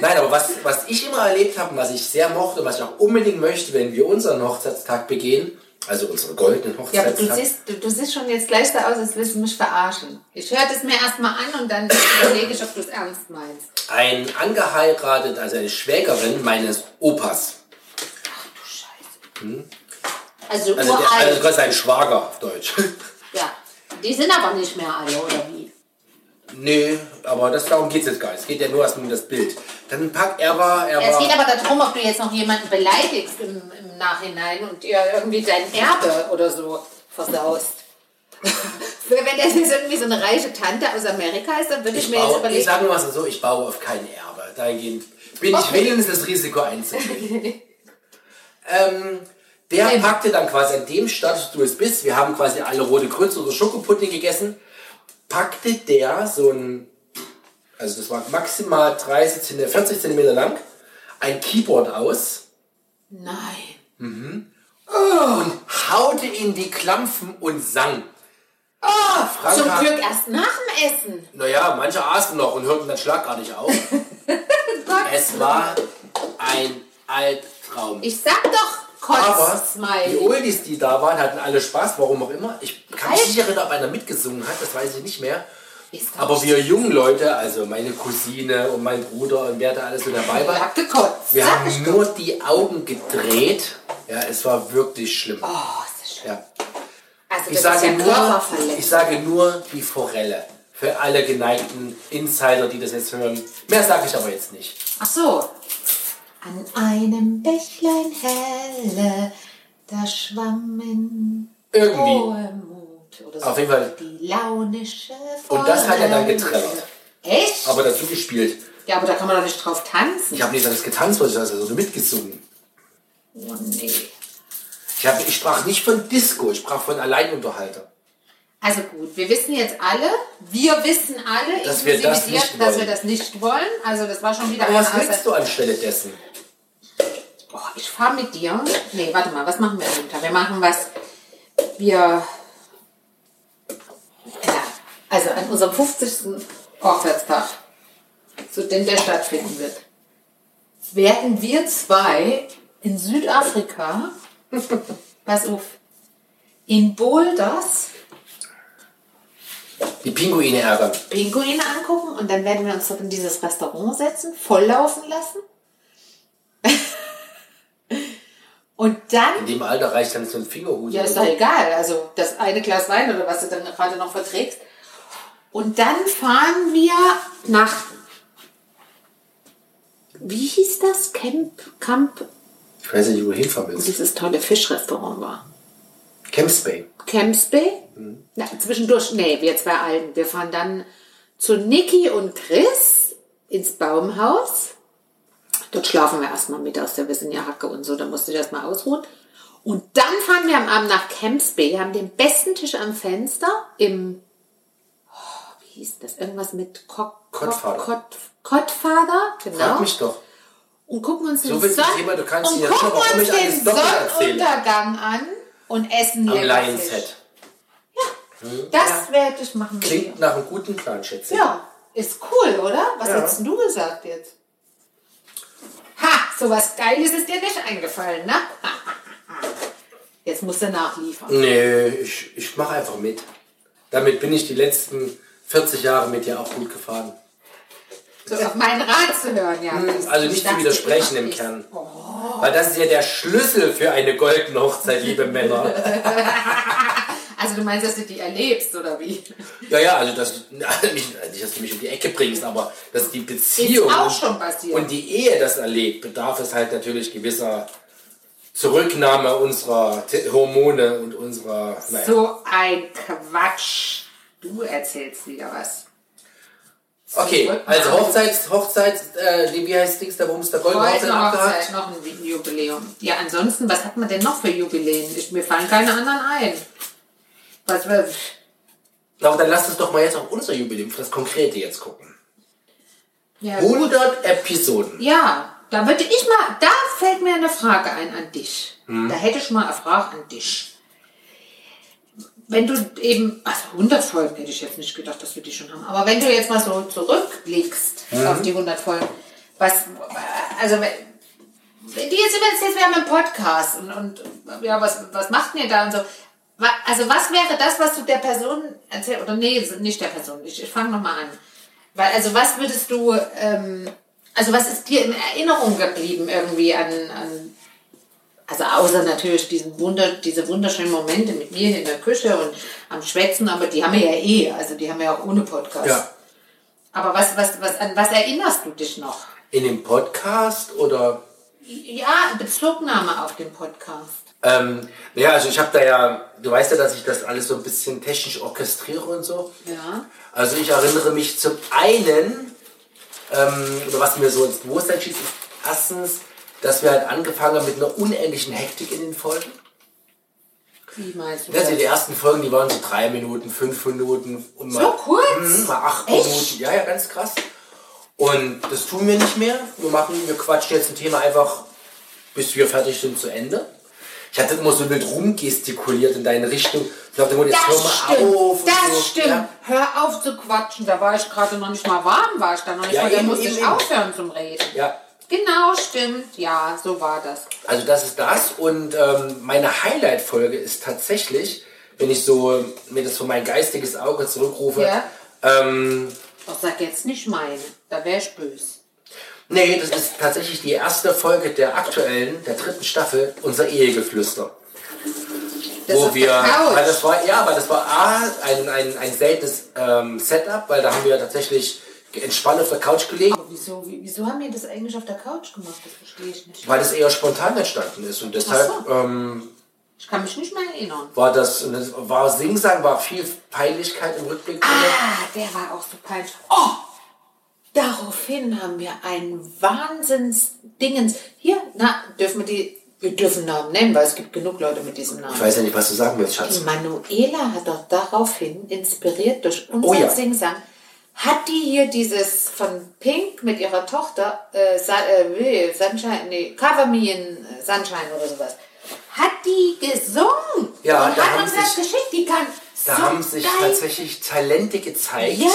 Nein, aber was, was ich immer erlebt habe und was ich sehr mochte und was ich auch unbedingt möchte, wenn wir unseren Hochzeitstag begehen, also unseren goldenen Ja, aber Hochzeitstag. du siehst, du, du siehst schon jetzt gleich so aus, als willst du mich verarschen. Ich höre das mir erstmal an und dann überlege ich, ob du es ernst meinst. ein angeheiratet, also eine Schwägerin meines Opas. Du Scheiße. Also, Also, der, also quasi sein Schwager auf Deutsch. Die sind aber nicht mehr alle, oder wie? nee, aber das, darum geht es jetzt gar nicht. Es geht ja nur erst um das Bild. Dann packt er war, er Es geht war. aber darum, ob du jetzt noch jemanden beleidigst im, im Nachhinein und dir irgendwie dein Erbe oder so versaust. Wenn das jetzt irgendwie so eine reiche Tante aus Amerika ist, dann würde ich, Ich, mir jetzt baue, ich überlegen. sage nur mal so, ich baue auf kein Erbe. Dahingehend bin ich Okay. willens, das Risiko einzugehen. ähm, der Ähm. packte dann quasi an dem Status, du es bist, wir haben quasi alle rote Grütze oder Schokopudding gegessen, packte der so ein, also das war maximal 30 cm, 40 cm lang, ein Keyboard aus Nein. und haute in die Klampfen und sang. Oh, Zum Franka- Glück erst nach dem Essen. Naja, manche aßen noch und hörten dann schlagartig auf. es war ein Albtraum. Ich sag doch, Aber die. Oldies, die da waren, hatten alle Spaß, warum auch immer. Ich kann mich nicht erinnern, ob einer mitgesungen hat, das weiß ich nicht mehr. Aber wir jungen Leute, also meine Cousine und mein Bruder und wer da alles so dabei war, wir haben nur die Augen gedreht. Ja, es war wirklich schlimm. Oh, ist das schön. Ja. Also, Ich sage, ja nur, ich sage nur die Forelle. Für alle geneigten Insider, die das jetzt hören. Mehr sage ich aber jetzt nicht. Ach so. An einem Bächlein helle, da schwammen Irgendwie. hohe Mut. Oder so. Auf jeden Fall. Die launische Und das hat er dann getrellert. Echt? Aber dazu gespielt. ja, aber da kann man doch nicht drauf tanzen. Ich habe nicht das getanzt, was ich also so mitgesungen. Oh, nee. Ich, hab, ich sprach nicht von Disco, ich sprach von Alleinunterhalter. Also gut, wir wissen jetzt alle, wir wissen alle, Dass wir das dass wollen. wir das nicht wollen. Also das war schon wieder Aber was willst du anstelle dessen? Ich fahre mit dir. Nee, warte mal, was machen wir runter? Wir machen was. Wir. Ja, also an unserem 50. Hochzeitstag, zu dem der stattfinden wird, werden wir zwei in Südafrika, pass auf, in Boulders Die Pinguine ärgern. Pinguine angucken und dann werden wir uns dort in dieses Restaurant setzen, volllaufen lassen. Und dann In dem Alter reicht dann so ein Fingerhut. Ja, ist so. doch egal. Also das eine Glas Wein oder was du dann gerade noch verträgst. Und dann fahren wir nach. Wie hieß das? Camp, Camp, Ich weiß nicht, wo du hinfahren willst. dieses tolle Fischrestaurant war. Camps Bay. Camps Bay? Na, zwischendurch, nee, wir zwei Alten. Wir fahren dann zu Niki und Chris ins Baumhaus. Dort schlafen wir erstmal mittags, ja, wir sind ja Hacke und so, da musst du dich erstmal ausruhen. Und dann fahren wir am Abend nach Camps Bay, haben den besten Tisch am Fenster im, oh, wie hieß das, irgendwas mit Cock, Kottvater. Kott, Kottvater, genau. Frag mich doch. Und gucken uns den, So du Sonn- Thema, du kannst und gucken uns den. Sonnenuntergang an und essen Am Lions. Head. Das werde ich machen. mit Klingt nach einem guten Plan, schätze ich. Ja, ist cool, oder? Was Ja. hättest du gesagt jetzt? Ha, sowas Geiles ist dir nicht eingefallen, ne? Jetzt musst du nachliefern. Nee, ich, ich mache einfach mit. Damit bin ich die letzten 40 Jahre mit dir auch gut gefahren. So auf meinen Rat zu hören, ja. Also nicht Ich zu widersprechen im Kern. Weil das ist ja der Schlüssel für eine goldene Hochzeit, liebe Männer. Also du meinst, dass du die erlebst, oder wie? Ja, ja, also das, nicht, dass du mich um die Ecke bringst, aber dass die Beziehung und die Ehe das erlebt, bedarf es halt natürlich gewisser Zurücknahme unserer Hormone und unserer, naja. So ein Quatsch. Du erzählst wieder was. Okay, also Hochzeits, Hochzeits, äh, wie heißt Dings, der Wumms, der goldene Hochzeit? Hochzeit, noch ein Jubiläum. Ja, ansonsten, was hat man denn noch für Jubiläen? Ich, mir fallen keine anderen ein. Was, was, Aber dann lass uns doch mal jetzt auf unser Jubiläum, für das Konkrete jetzt gucken. ja, 100 Episoden. Ja, da würde ich mal, da fällt mir eine Frage ein an dich. Hm. Da hätte ich mal eine Frage an dich. Wenn du eben, also 100 Folgen hätte ich jetzt nicht gedacht, dass wir die schon haben, aber wenn du jetzt mal so zurückblickst Hm. auf die 100 Folgen, was, also die jetzt immer jetzt wir haben einen Podcast und, und ja, was, was macht ihr da und so. Also was wäre das, was du der Person erzählst, oder nee, nicht der Person, ich, ich fange nochmal an. Weil, also was würdest du, ähm, also was ist dir in Erinnerung geblieben irgendwie an, an also außer natürlich diesen Wunder, diese wunderschönen Momente mit mir in der Küche und am Schwätzen, aber die haben wir ja eh, also die haben wir ja auch ohne Podcast. Ja. Aber was, was, was, an was erinnerst du dich noch? In dem Podcast oder Ja, Bezugnahme auf den Podcast. Ähm, ja, also ich habe da ja, du weißt ja, dass ich das alles so ein bisschen technisch orchestriere und so. Ja. Also ich erinnere mich zum einen, ähm, oder was mir so ins Bewusstsein schießt, ist erstens, dass wir halt angefangen haben mit einer unendlichen Hektik in den Folgen. Wie meinst du Also das? die ersten Folgen, die waren so drei Minuten, fünf Minuten und mal, So kurz? Mhm, mal acht Echt? Minuten. Ja, ja, ganz krass. Und das tun wir nicht mehr. Wir machen, wir quatschen jetzt ein Thema einfach, bis wir fertig sind, zu Ende. Ich hatte immer so wild rumgestikuliert in deine Richtung. Ich dachte, jetzt hör Das mal stimmt, auf. und das so. stimmt. Ja. Hör auf zu quatschen. Da war ich gerade noch nicht mal warm, war ich da noch nicht Ja, mal. Da musste ich eben. aufhören zum Reden. ja, Genau, stimmt. Ja, so war das. also das ist das. Und ähm, meine Highlight-Folge ist tatsächlich, wenn ich so mir das vor mein geistiges Auge zurückrufe, Ja. ähm, Doch sag jetzt nicht meine. Da wäre ich böse. Nee, das ist tatsächlich die erste Folge der aktuellen, der dritten Staffel, unser Ehegeflüster. Das wo wir, weil das war, ja, weil das war A, ein, ein, ein seltenes ähm, Setup, weil da haben wir tatsächlich entspannt auf der Couch gelegen, Aber wieso, wie- wieso haben wir das eigentlich auf der Couch gemacht? Das verstehe ich nicht. weil das eher spontan entstanden ist und deshalb so. ähm, Ich kann mich nicht mehr erinnern. war das, das war Singsang, war viel Peinlichkeit im Rückblick. Ah, der war auch so peinlich. Oh! Daraufhin haben wir einen Wahnsinns-Dingens. Hier, na, dürfen wir die, wir dürfen Namen nennen, weil es gibt genug Leute mit diesem Ich Namen. weiß ja nicht, was du sagen willst, Die Schatz. Manuela hat doch daraufhin, inspiriert durch unser Oh ja. Singsang, hat die hier dieses von Pink mit ihrer Tochter, äh, Sa äh, Sunshine, nee, Cover Me in Sunshine oder sowas, hat die gesungen Ja, und hat uns das geschickt. Die kann Da so haben sich geil tatsächlich Talente gezeigt. Ja,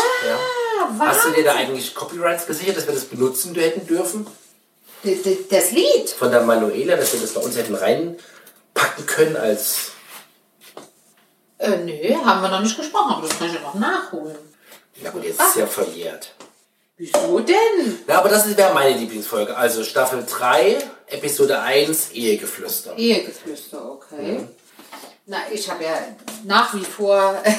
Hast du dir da eigentlich Copyrights gesichert, dass wir das benutzen hätten dürfen? D- d- Das Lied. von der Manuela, dass wir das bei uns hätten reinpacken können als. Äh, nö, haben wir noch nicht gesprochen, aber das kann ich ja noch nachholen. Na gut, jetzt ist ja verjährt. Wieso denn? Ja, aber das wäre meine Lieblingsfolge. Also Staffel 3, Episode 1 Ehegeflüster. Ehegeflüster, okay. Na, ich habe ja nach wie vor.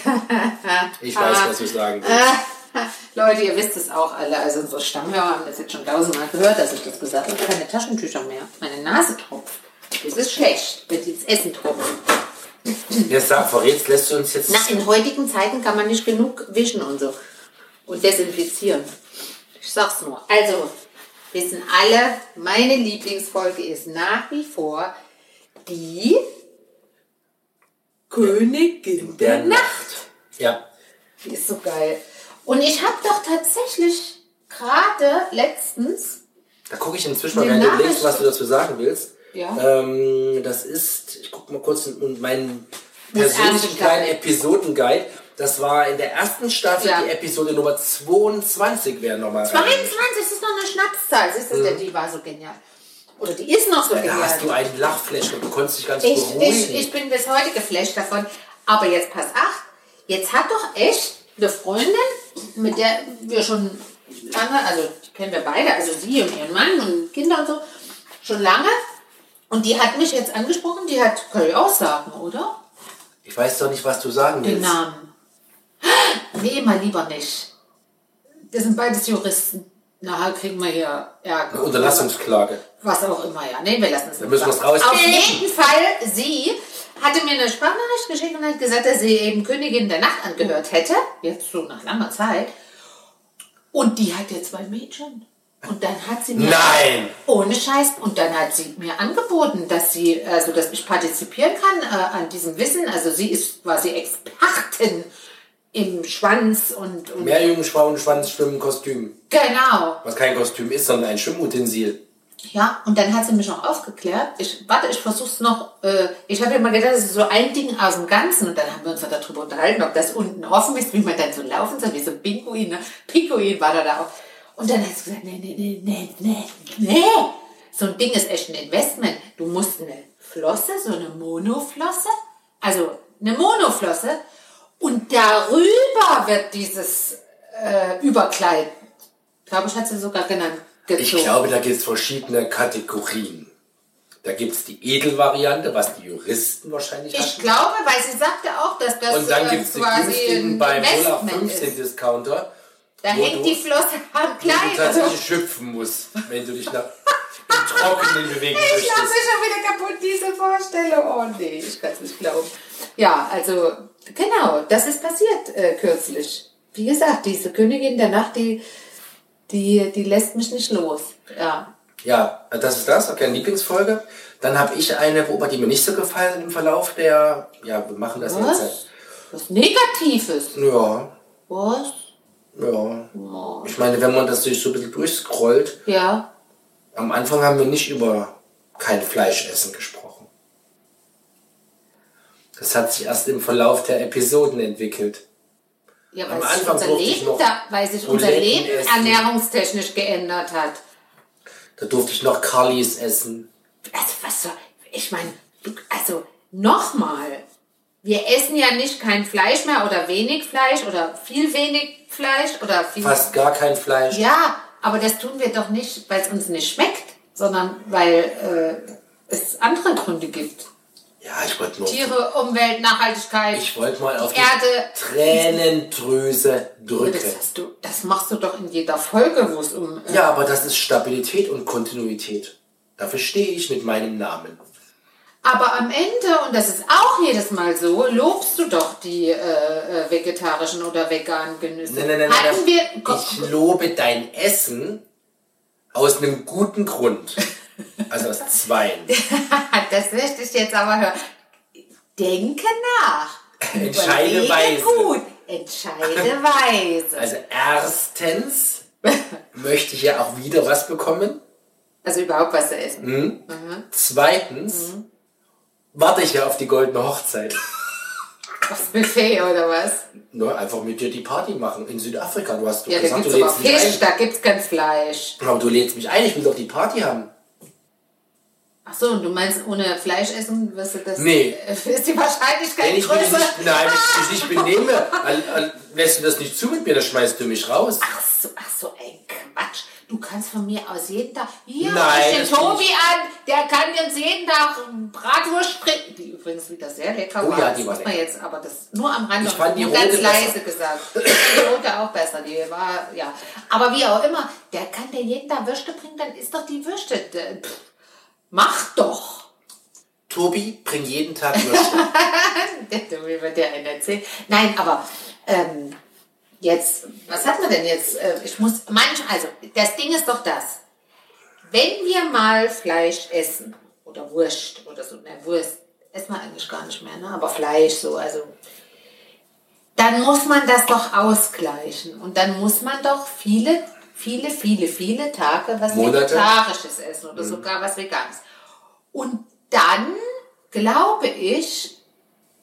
Ich weiß, was du sagen willst. Leute, ihr wisst es auch alle. Also unsere Stammhörer haben das jetzt schon tausendmal gehört, dass ich das gesagt habe. Keine Taschentücher mehr. Meine Nase tropft. Das ist schlecht, wenn die ins Essen tropfen. Jetzt sag, verrätst, lässt du uns jetzt. Na, in heutigen Zeiten kann man nicht genug wischen und so. Und desinfizieren. Ich sag's nur. Also, wissen alle, meine Lieblingsfolge ist nach wie vor die Königin der, der Nacht. Nacht. Ja. Die ist so geil. Und ich habe doch tatsächlich gerade letztens, Da gucke ich inzwischen mal rein, du überlegst, was du dazu sagen willst. Ja. Ähm, das ist, ich gucke mal kurz in in meinen persönlichen kleinen Guide. Episodenguide. Das war in der ersten Staffel Ja. die Episode Nummer 22, wäre nochmal. 22, das ist noch eine Schnapszahl. Siehst du, die war so genial. Oder die ist noch so Da genial. hast du einen Lachflash und du konntest dich ganz Ich, beruhigen. ich, ich bin bis heute geflasht davon. Aber jetzt pass acht. Jetzt hat doch echt eine Freundin, mit der wir schon lange, also die kennen wir beide, also sie und ihren Mann und Kinder und so, schon lange. Und die hat mich jetzt angesprochen, die hat, kann ich auch sagen, oder? ich weiß doch nicht, was du sagen Den willst. Namen. Nee, mal lieber nicht. Das sind beides Juristen. Nachher kriegen wir hier Ärger. Eine Unterlassungsklage. Was auch immer, ja. Nee, wir lassen es nicht müssen wir es sagen. Auf jeden Fall, sie hatte mir eine Sprachnachricht geschickt und hat gesagt, dass sie eben Königin der Nacht angehört hätte. Jetzt so nach langer Zeit. Und die hat jetzt zwei Mädchen. Und dann hat sie mir... Nein! Ohne Scheiß. Und dann hat sie mir angeboten, dass sie, also dass ich partizipieren kann äh, an diesem Wissen. Also sie ist quasi Expertin im Schwanz und, und Meerjungfrauen, Schwanz, Schwimmen, Kostüm. genau. Was kein Kostüm ist, sondern ein Schwimmutensil. Ja, und dann hat sie mich noch aufgeklärt. Ich, warte, ich versuch's noch. Äh, ich habe mal gedacht, das ist so ein Ding aus dem Ganzen. Und dann haben wir uns ja darüber unterhalten, ob das unten offen ist, wie man dann so laufen soll, wie so ein Pinguin. Ne? Pinguin war da da auch. Und dann hat sie gesagt, nee, nee, nee, nee, nee, nee. So ein Ding ist echt ein Investment. Du musst eine Flosse, so eine Monoflosse, also eine Monoflosse. Und darüber wird dieses äh, Überkleid, glaube ich, hat sie sogar genannt, gezogen. Ich glaube, da gibt es verschiedene Kategorien. Da gibt es die Edelvariante, was die Juristen wahrscheinlich Ich hatten. glaube, weil sie sagte auch, dass das Und dann äh, gibt es ein beim 0 auf Investment 15 ist. Discounter, Da hängt du- die Flosse am wo du Kleid. Also, tatsächlich schöpfen musst, wenn du dich nach im Trockenen bewegen ich möchtest. lasse schon wieder kaputt, diese Vorstellung. Oh nee, ich kann es nicht glauben. Ja, also genau, das ist passiert äh, kürzlich. Wie gesagt, diese Königin der Nacht, die, die, die lässt mich nicht los. Ja. Ja, das ist das, okay, Lieblingsfolge. Dann habe ich eine, wobei die mir nicht so gefallen im Verlauf der, ja, wir machen das Was? jetzt. Was Negatives. Ja, Was? ja. Ich meine, wenn man das durch so ein bisschen durchscrollt, Ja. am Anfang haben wir nicht über kein Fleischessen gesprochen. Das hat sich erst im Verlauf der Episoden entwickelt. Ja, Am weil sich Anfang unser Leben, da, weil sich unser Leben essen. ernährungstechnisch geändert hat. Da durfte ich noch Carlis essen. Also was soll, ich meine, also nochmal, wir essen ja nicht kein Fleisch mehr oder wenig Fleisch oder viel wenig Fleisch oder viel. Fast gar kein Fleisch. Ja, aber das tun wir doch nicht, weil es uns nicht schmeckt, sondern weil äh, es andere Gründe gibt. Ja, ich wollte nur. Tiere, Umwelt, Nachhaltigkeit. Ich wollte mal auf die Erde. Tränendrüse drücken. das, du, das machst du doch in jeder Folge, wo es um. Äh, Ja, aber das ist Stabilität und Kontinuität. Dafür stehe ich mit meinem Namen. Aber am Ende, und das ist auch jedes Mal so, lobst du doch die äh, äh, vegetarischen oder veganen Genüsse. Nein, nein, nein, Hatten nein. wir. Ich lobe dein Essen aus einem guten Grund. Also aus zweien. das möchte ich jetzt aber hören. Denke nach. Entscheide Überlege weise. gut. Entscheide weise. Also erstens möchte ich ja auch wieder was bekommen. Also überhaupt was zu essen. Hm? Zweitens warte ich ja auf die goldene Hochzeit. Aufs Buffet oder was? Nur einfach mit dir die Party machen in Südafrika. Du hast Ja, da gesagt, gibt's du lädst mich Fisch, ein. da gibt's kein Fleisch. Aber du lädst mich ein, ich will doch die Party haben. Ach so, und du meinst, ohne Fleisch essen wirst du das... Nee. Ist die Wahrscheinlichkeit Wenn ich mich größer? nicht, nein, wenn ich mich nicht benehme, lässt du das nicht zu mit mir, dann schmeißt du mich raus. Ach so, ach so, ein Quatsch. Du kannst von mir aus jeden Tag. Hier, Nein, ruf den das Tobi an, der kann uns jeden Tag Bratwurst bringen. Die übrigens wieder sehr lecker Oh war. ja, das die war muss man jetzt, aber das nur am Rande. Ich fand die rote ganz besser. leise gesagt. Ich die rote auch besser. Die war, ja. Aber wie auch immer, der kann dir jeden Tag Würste bringen, dann ist doch die Würste. pff, Mach doch. Tobi, bring jeden Tag Würste. Der Tobi wird dir einen erzählen. Nein, aber ähm, jetzt, was hat man denn jetzt? Äh, Ich muss, manch, also das Ding ist doch das. Wenn wir mal Fleisch essen oder Wurst oder so, ne, Wurst essen wir eigentlich gar nicht mehr, ne? aber Fleisch so, also dann muss man das doch ausgleichen und dann muss man doch viele, viele, viele, viele Tage was Monate. Vegetarisches essen oder sogar was Veganes. Und dann glaube ich,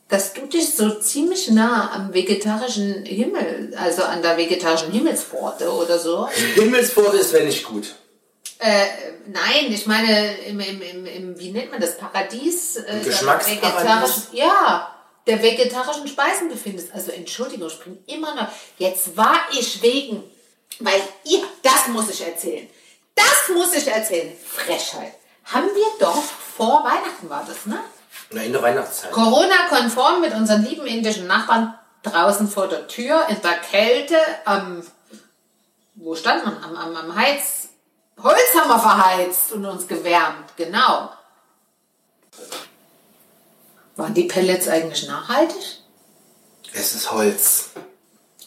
dass du dich so ziemlich nah am vegetarischen Himmel, also an der vegetarischen Himmelspforte oder so. Himmelspforte ist wenn nicht gut. Äh, nein, ich meine, im, im, im, im, wie nennt man das, Paradies? Äh, der Geschmacksparadies? vegetarischen- Ja, der vegetarischen Speisen befindest. Also Entschuldigung, ich bin immer noch, jetzt war ich wegen, weil ihr, das muss ich erzählen, das muss ich erzählen, Frechheit. Haben wir doch vor Weihnachten war das, ne? Na, in der Weihnachtszeit. Corona-konform mit unseren lieben indischen Nachbarn draußen vor der Tür in der Kälte am, wo stand man? Am, am, am Heiz, Holz haben wir verheizt und uns gewärmt, genau. Waren die Pellets eigentlich nachhaltig? Es ist Holz.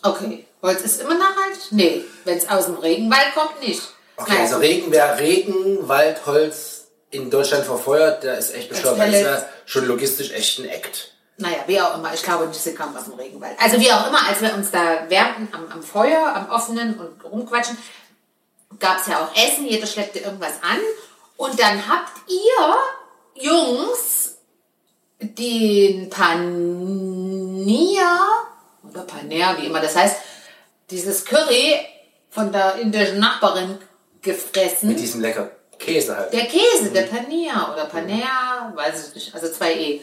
Okay, Holz ist immer nachhaltig? Nee, wenn es aus dem Regenwald kommt, nicht. Okay, Naja, also Regen, wer Regen, Wald, Holz in Deutschland verfeuert, der ist echt bescheuert. Das ist ja schon logistisch echt ein Act. Naja, wie auch immer. Ich glaube sie kam aus dem Regenwald. Also wie auch immer, als wir uns da wärmten am, am Feuer, am offenen und rumquatschen, gab es ja auch Essen, jeder schleppte irgendwas an. Und dann habt ihr, Jungs, den Pania, oder Paner, wie immer das heißt, dieses Curry von der indischen Nachbarin gefressen. Mit diesem lecker Käse halt. Der Käse, der Pania oder Panea, weiß ich nicht, also zwei E.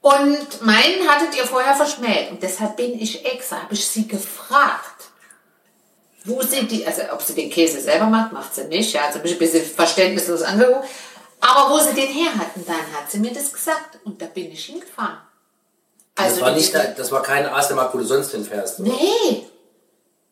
Und meinen hattet ihr vorher verschmäht. Und deshalb bin ich extra, habe ich sie gefragt, wo sie die, also ob sie den Käse selber macht, macht sie nicht, ja, also ein bisschen verständnislos angeguckt. Aber wo sie den her hatten, dann hat sie mir das gesagt. Und da bin ich hingefahren. das, war nicht, das war kein Asiamarkt, wo du sonst hinfährst. Nee.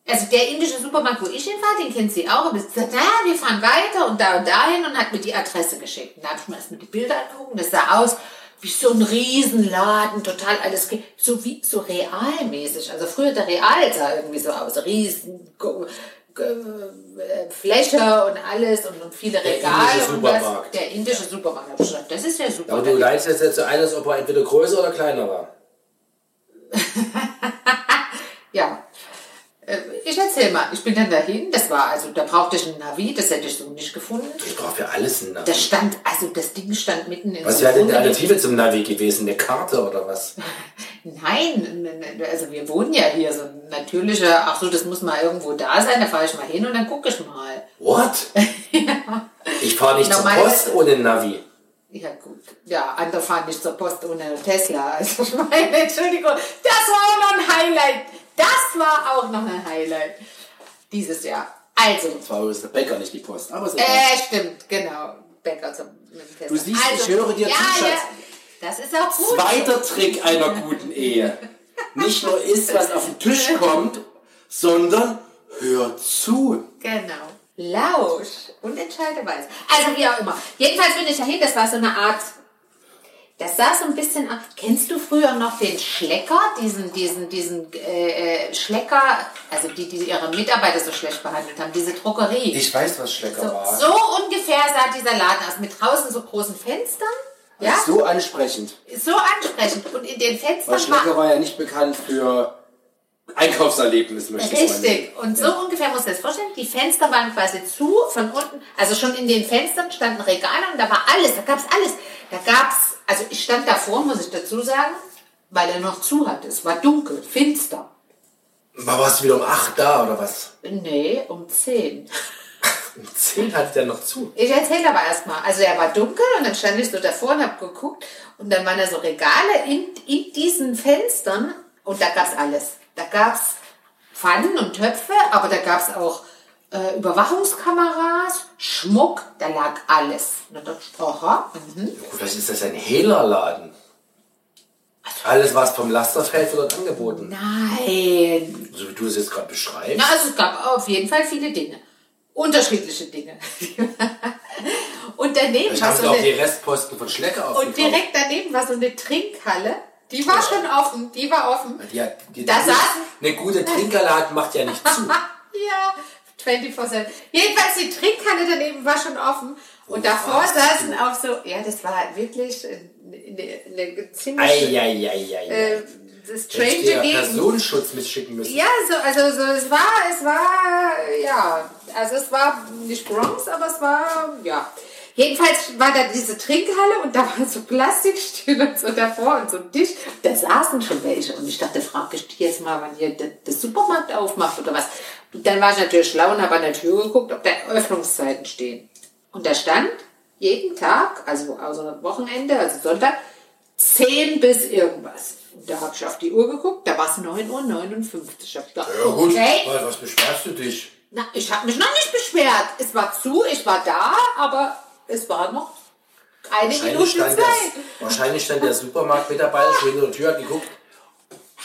Also der indische Supermarkt, wo ich hinfahre, den kennt sie auch. Und sie sagt, na, wir fahren weiter und da und dahin und hat mir die Adresse geschickt. Und da habe ich mir erstmal die Bilder angeguckt das sah aus wie so ein Riesenladen, total alles, so wie, so realmäßig. Also früher der Real sah irgendwie so aus, riesen äh, Fläche und alles und, viele Der Regale. indische und das, Supermarkt. der indische Supermarkt. Das ist ja super. Aber du leidest jetzt dazu ein, als ob er entweder größer oder kleiner war. Ja. Äh, Ich erzähl mal, ich bin dann dahin, das war, also da brauchte ich ein Navi, das hätte ich so nicht gefunden. Ich brauche für alles einen Navi. Das stand, also das Ding stand mitten in Was wäre denn die Alternative zum Navi gewesen? Eine Karte oder was? Nein, also wir wohnen ja hier, so ein natürlicher, ach so, das muss mal irgendwo da sein, da fahre ich mal hin und dann gucke ich mal. What? Ich fahre nicht zur Normal- Post ohne Navi. Ja gut, ja, andere fahren nicht zur Post ohne Tesla. Also ich meine, Entschuldigung, das war auch noch ein Highlight. Das war auch noch ein Highlight dieses Jahr. Also, Das war übrigens der Bäcker, nicht die Post. Aber so Äh, stimmt, genau. Bäcker zum. Du siehst, ich höre dir ja, zu, ja, Schatz. Das ist auch gut. Zweiter Trick einer guten Ehe. Nicht nur isst, was auf den Tisch kommt, sondern hör zu. Genau. Lausch und entscheide weiß. Also wie auch immer. Jedenfalls bin ich dahin, das war so eine Art. Das sah so ein bisschen aus. Kennst du früher noch den Schlecker? Diesen, diesen, diesen äh, äh, Schlecker, also die, die ihre Mitarbeiter so schlecht behandelt haben, diese Drogerie. Ich weiß, was Schlecker so, war. so ungefähr sah dieser Laden aus, mit draußen so großen Fenstern. Ja, So ansprechend. so ansprechend. Und in den Fenstern Weil Schlecker war war ja nicht bekannt für Einkaufserlebnis, möchte ich es mal nennen. Richtig. Und so ungefähr muss das vorstellen. Die Fenster waren quasi zu, von unten, also schon in den Fenstern standen Regale und da war alles, da gab's alles. Da gab's, also ich stand davor, muss ich dazu sagen, weil er noch zu hatte. Es war dunkel, finster. War warst du wieder um 8 da oder was? Nee, um 10. Um 10 hatte der noch zu. Ich erzähle aber erstmal. Also er war dunkel und dann stand ich so davor und hab geguckt und dann waren da so Regale in, in diesen Fenstern und da gab's alles. Da gab's Pfannen und Töpfe, aber da gab's auch äh, Überwachungskameras, Schmuck, da lag alles. Und dann aha, mhm. Vielleicht ist das ein Hehlerladen. Alles, was vom Lasterfeld wird dort angeboten. nein. So wie du es jetzt gerade beschreibst. Na, also es gab auf jeden Fall viele Dinge. Unterschiedliche Dinge. und daneben war so auch die eine, Restposten von Schlecker und direkt daneben war so eine Trinkhalle. Die war schon offen, die war offen. Die hat, die, Da die- saßen- eine gute Trinkerladen macht ja nicht zu. Ja, 24 Jedenfalls die Trinkhalle daneben war schon offen. Und davor was saßen auch so, ja, das war wirklich eine, eine, ziemlich Eieieiei. äh, strange Hätte ich dir Gegend. Personenschutz mitschicken müssen. Ja, so, also so, es war, es war, ja, also es war nicht Bronx, aber es war, ja. Jedenfalls war da diese Trinkhalle und da waren so Plastikstühle und so davor und so ein Tisch. Da saßen schon welche und ich dachte, frag ich die jetzt mal, wann hier der, der Supermarkt aufmacht oder was. Und dann war ich natürlich schlau und habe an der Tür geguckt, ob da Öffnungszeiten stehen. Und da stand jeden Tag, also außer Wochenende, also Sonntag, 10 bis irgendwas. Und da habe ich auf die Uhr geguckt, da war es 9.59 Uhr. Ich habe gedacht, Ja gut, okay. was beschwerst du dich? Na, ich habe mich noch nicht beschwert. Es war zu, ich war da, aber es war noch eine Wahrscheinlich Minute stand, der, Zeit. wahrscheinlich stand der Supermarktmitarbeiter schon hinter der Tür, hat geguckt,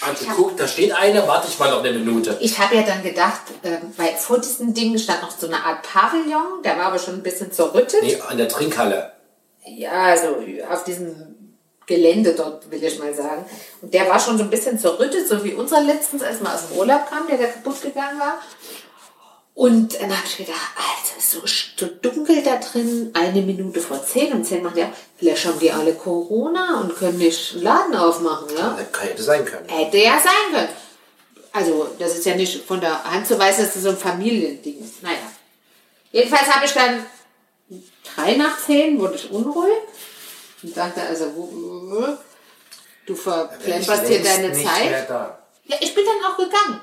hat geguckt, da steht eine, warte ich mal noch eine Minute. Ich habe ja dann gedacht, ähm, weil vor diesem Ding stand noch so eine Art Pavillon, der war aber schon ein bisschen zerrüttet. Nee, an der Trinkhalle. Ja, also auf diesem Gelände dort, will ich mal sagen. Und der war schon so ein bisschen zerrüttet, so wie unser letztens, als wir aus dem Urlaub kamen, der da kaputt gegangen war. Und dann habe ich gedacht, Alter, ist so, so dunkel da drin, eine Minute vor zehn, um zehn macht ja, vielleicht haben die alle Corona und können nicht einen Laden aufmachen, ja? Hätte sein können. Hätte ja sein können. Also, das ist ja nicht von der Hand zu weisen, dass das so ein Familiending ist. Naja. Jedenfalls habe ich dann drei nach zehn, wurde ich unruhig und dachte, also, du verplemperst hier deine Zeit. Ja, ich bin dann auch gegangen.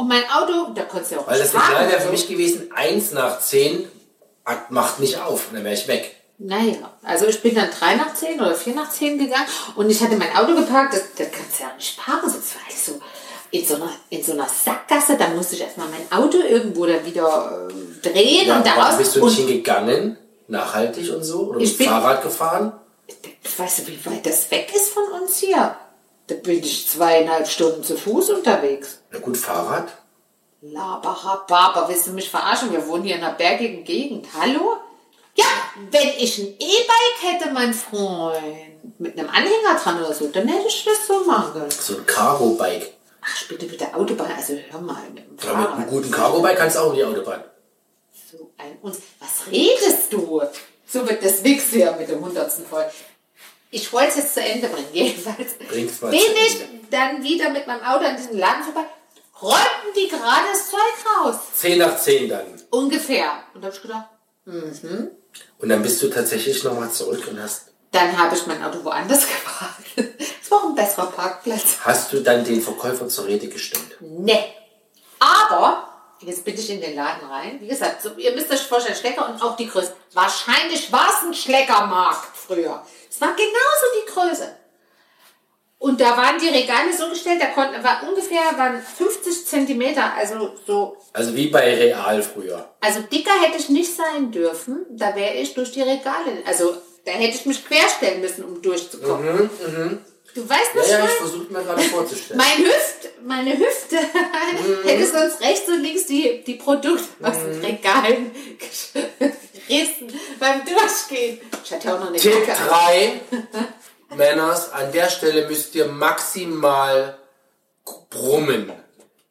Und mein Auto, da konntest du ja auch Weil das Signal wäre für mich gewesen, eins nach zehn macht nicht auf. Und dann wäre ich weg. Naja, also ich bin dann drei nach zehn oder vier nach zehn gegangen und ich hatte mein Auto geparkt, das, das kannst du ja nicht parken, das war alles so in so einer, in so einer Sackgasse, da musste ich erstmal mein Auto irgendwo dann wieder äh, drehen Ja, und warum daraus. bist du nicht hingegangen? Nachhaltig und so? Oder Ich mit bin- Fahrrad gefahren? weißt du, wie weit das weg ist von uns hier? Da bin ich zweieinhalb Stunden zu Fuß unterwegs. Na gut, Fahrrad. Laberhababa, willst du mich verarschen? Wir wohnen hier in einer bergigen Gegend. Hallo? Ja, wenn ich ein E-Bike hätte, mein Freund, mit einem Anhänger dran oder so, dann hätte ich das so machen können. So ein Cargo-Bike. Ach, bitte, bitte Autobahn, also hör mal, mit dem Ja, mit einem guten Cargo-Bike kannst du auch in die Autobahn. So ein uns. Was redest du? So wird das nix hier mit dem hundertsten voll. Ich wollte es jetzt zu Ende bringen, jedenfalls. Bring's mal Bin ich dann wieder mit meinem Auto an diesem Laden vorbei, räumten die gerade das Zeug raus. Zehn nach zehn dann. Ungefähr. Und da habe ich gedacht, Und dann bist du tatsächlich nochmal zurück und hast. dann habe ich mein Auto woanders geparkt. Es war ein besserer Parkplatz. Hast du dann den Verkäufer zur Rede gestellt? Ne. Aber, jetzt bin ich in den Laden rein. Wie gesagt, so, ihr müsst euch vorstellen, Schlecker und auch die Größe. Wahrscheinlich war es ein Schleckermarkt früher. Es war genauso die Größe. Und da waren die Regale so gestellt, da konnten, war ungefähr waren 50 Zentimeter, also so, Also wie bei Real früher. also dicker hätte ich nicht sein dürfen. Da wäre ich durch die Regale, also da hätte ich mich querstellen müssen, um durchzukommen. Du weißt, was Ja, ja, ich versuche mir gerade vorzustellen. Mein Hüft, meine Hüfte hätte sonst rechts und links die, die Produkte aus den Regalen gerissen beim Durchgehen. Ich hatte ja auch noch eine Tipp Kacke. 3. Männers, an der Stelle müsst ihr maximal brummen.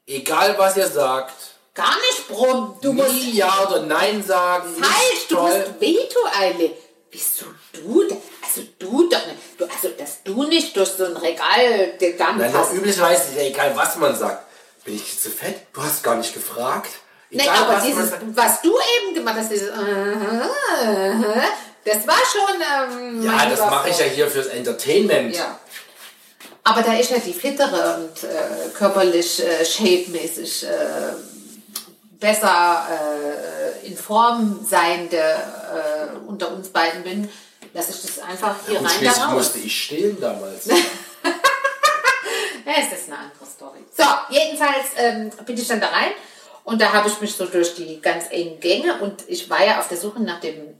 Egal was ihr sagt. Gar nicht brumm. Du musst Nie Ja oder Nein sagen. nicht falsch. Du musst Veto einlegen. Wieso du? denn? Also du doch nicht. Du, also, dass du nicht durch so ein Regal gegangen Nein, doch, üblicherweise ist ja egal, was man sagt. Bin ich zu fett? Du hast gar nicht gefragt. Nee, Egal, aber was dieses, was du eben gemacht hast, dieses, aha, das war schon. Ähm, Ja, das mache ich ja hier fürs Entertainment. Ja. Aber da ich ja die fittere und äh, körperlich äh, shape-mäßig äh, besser äh, in Form seiende äh, unter uns beiden bin, lasse ich das einfach hier Und rein da raus. musste ich stillen damals. Ja, ist eine andere Story. So, jedenfalls ähm, bin ich dann da rein Und da habe ich mich so durch die ganz engen Gänge und ich war ja auf der Suche nach dem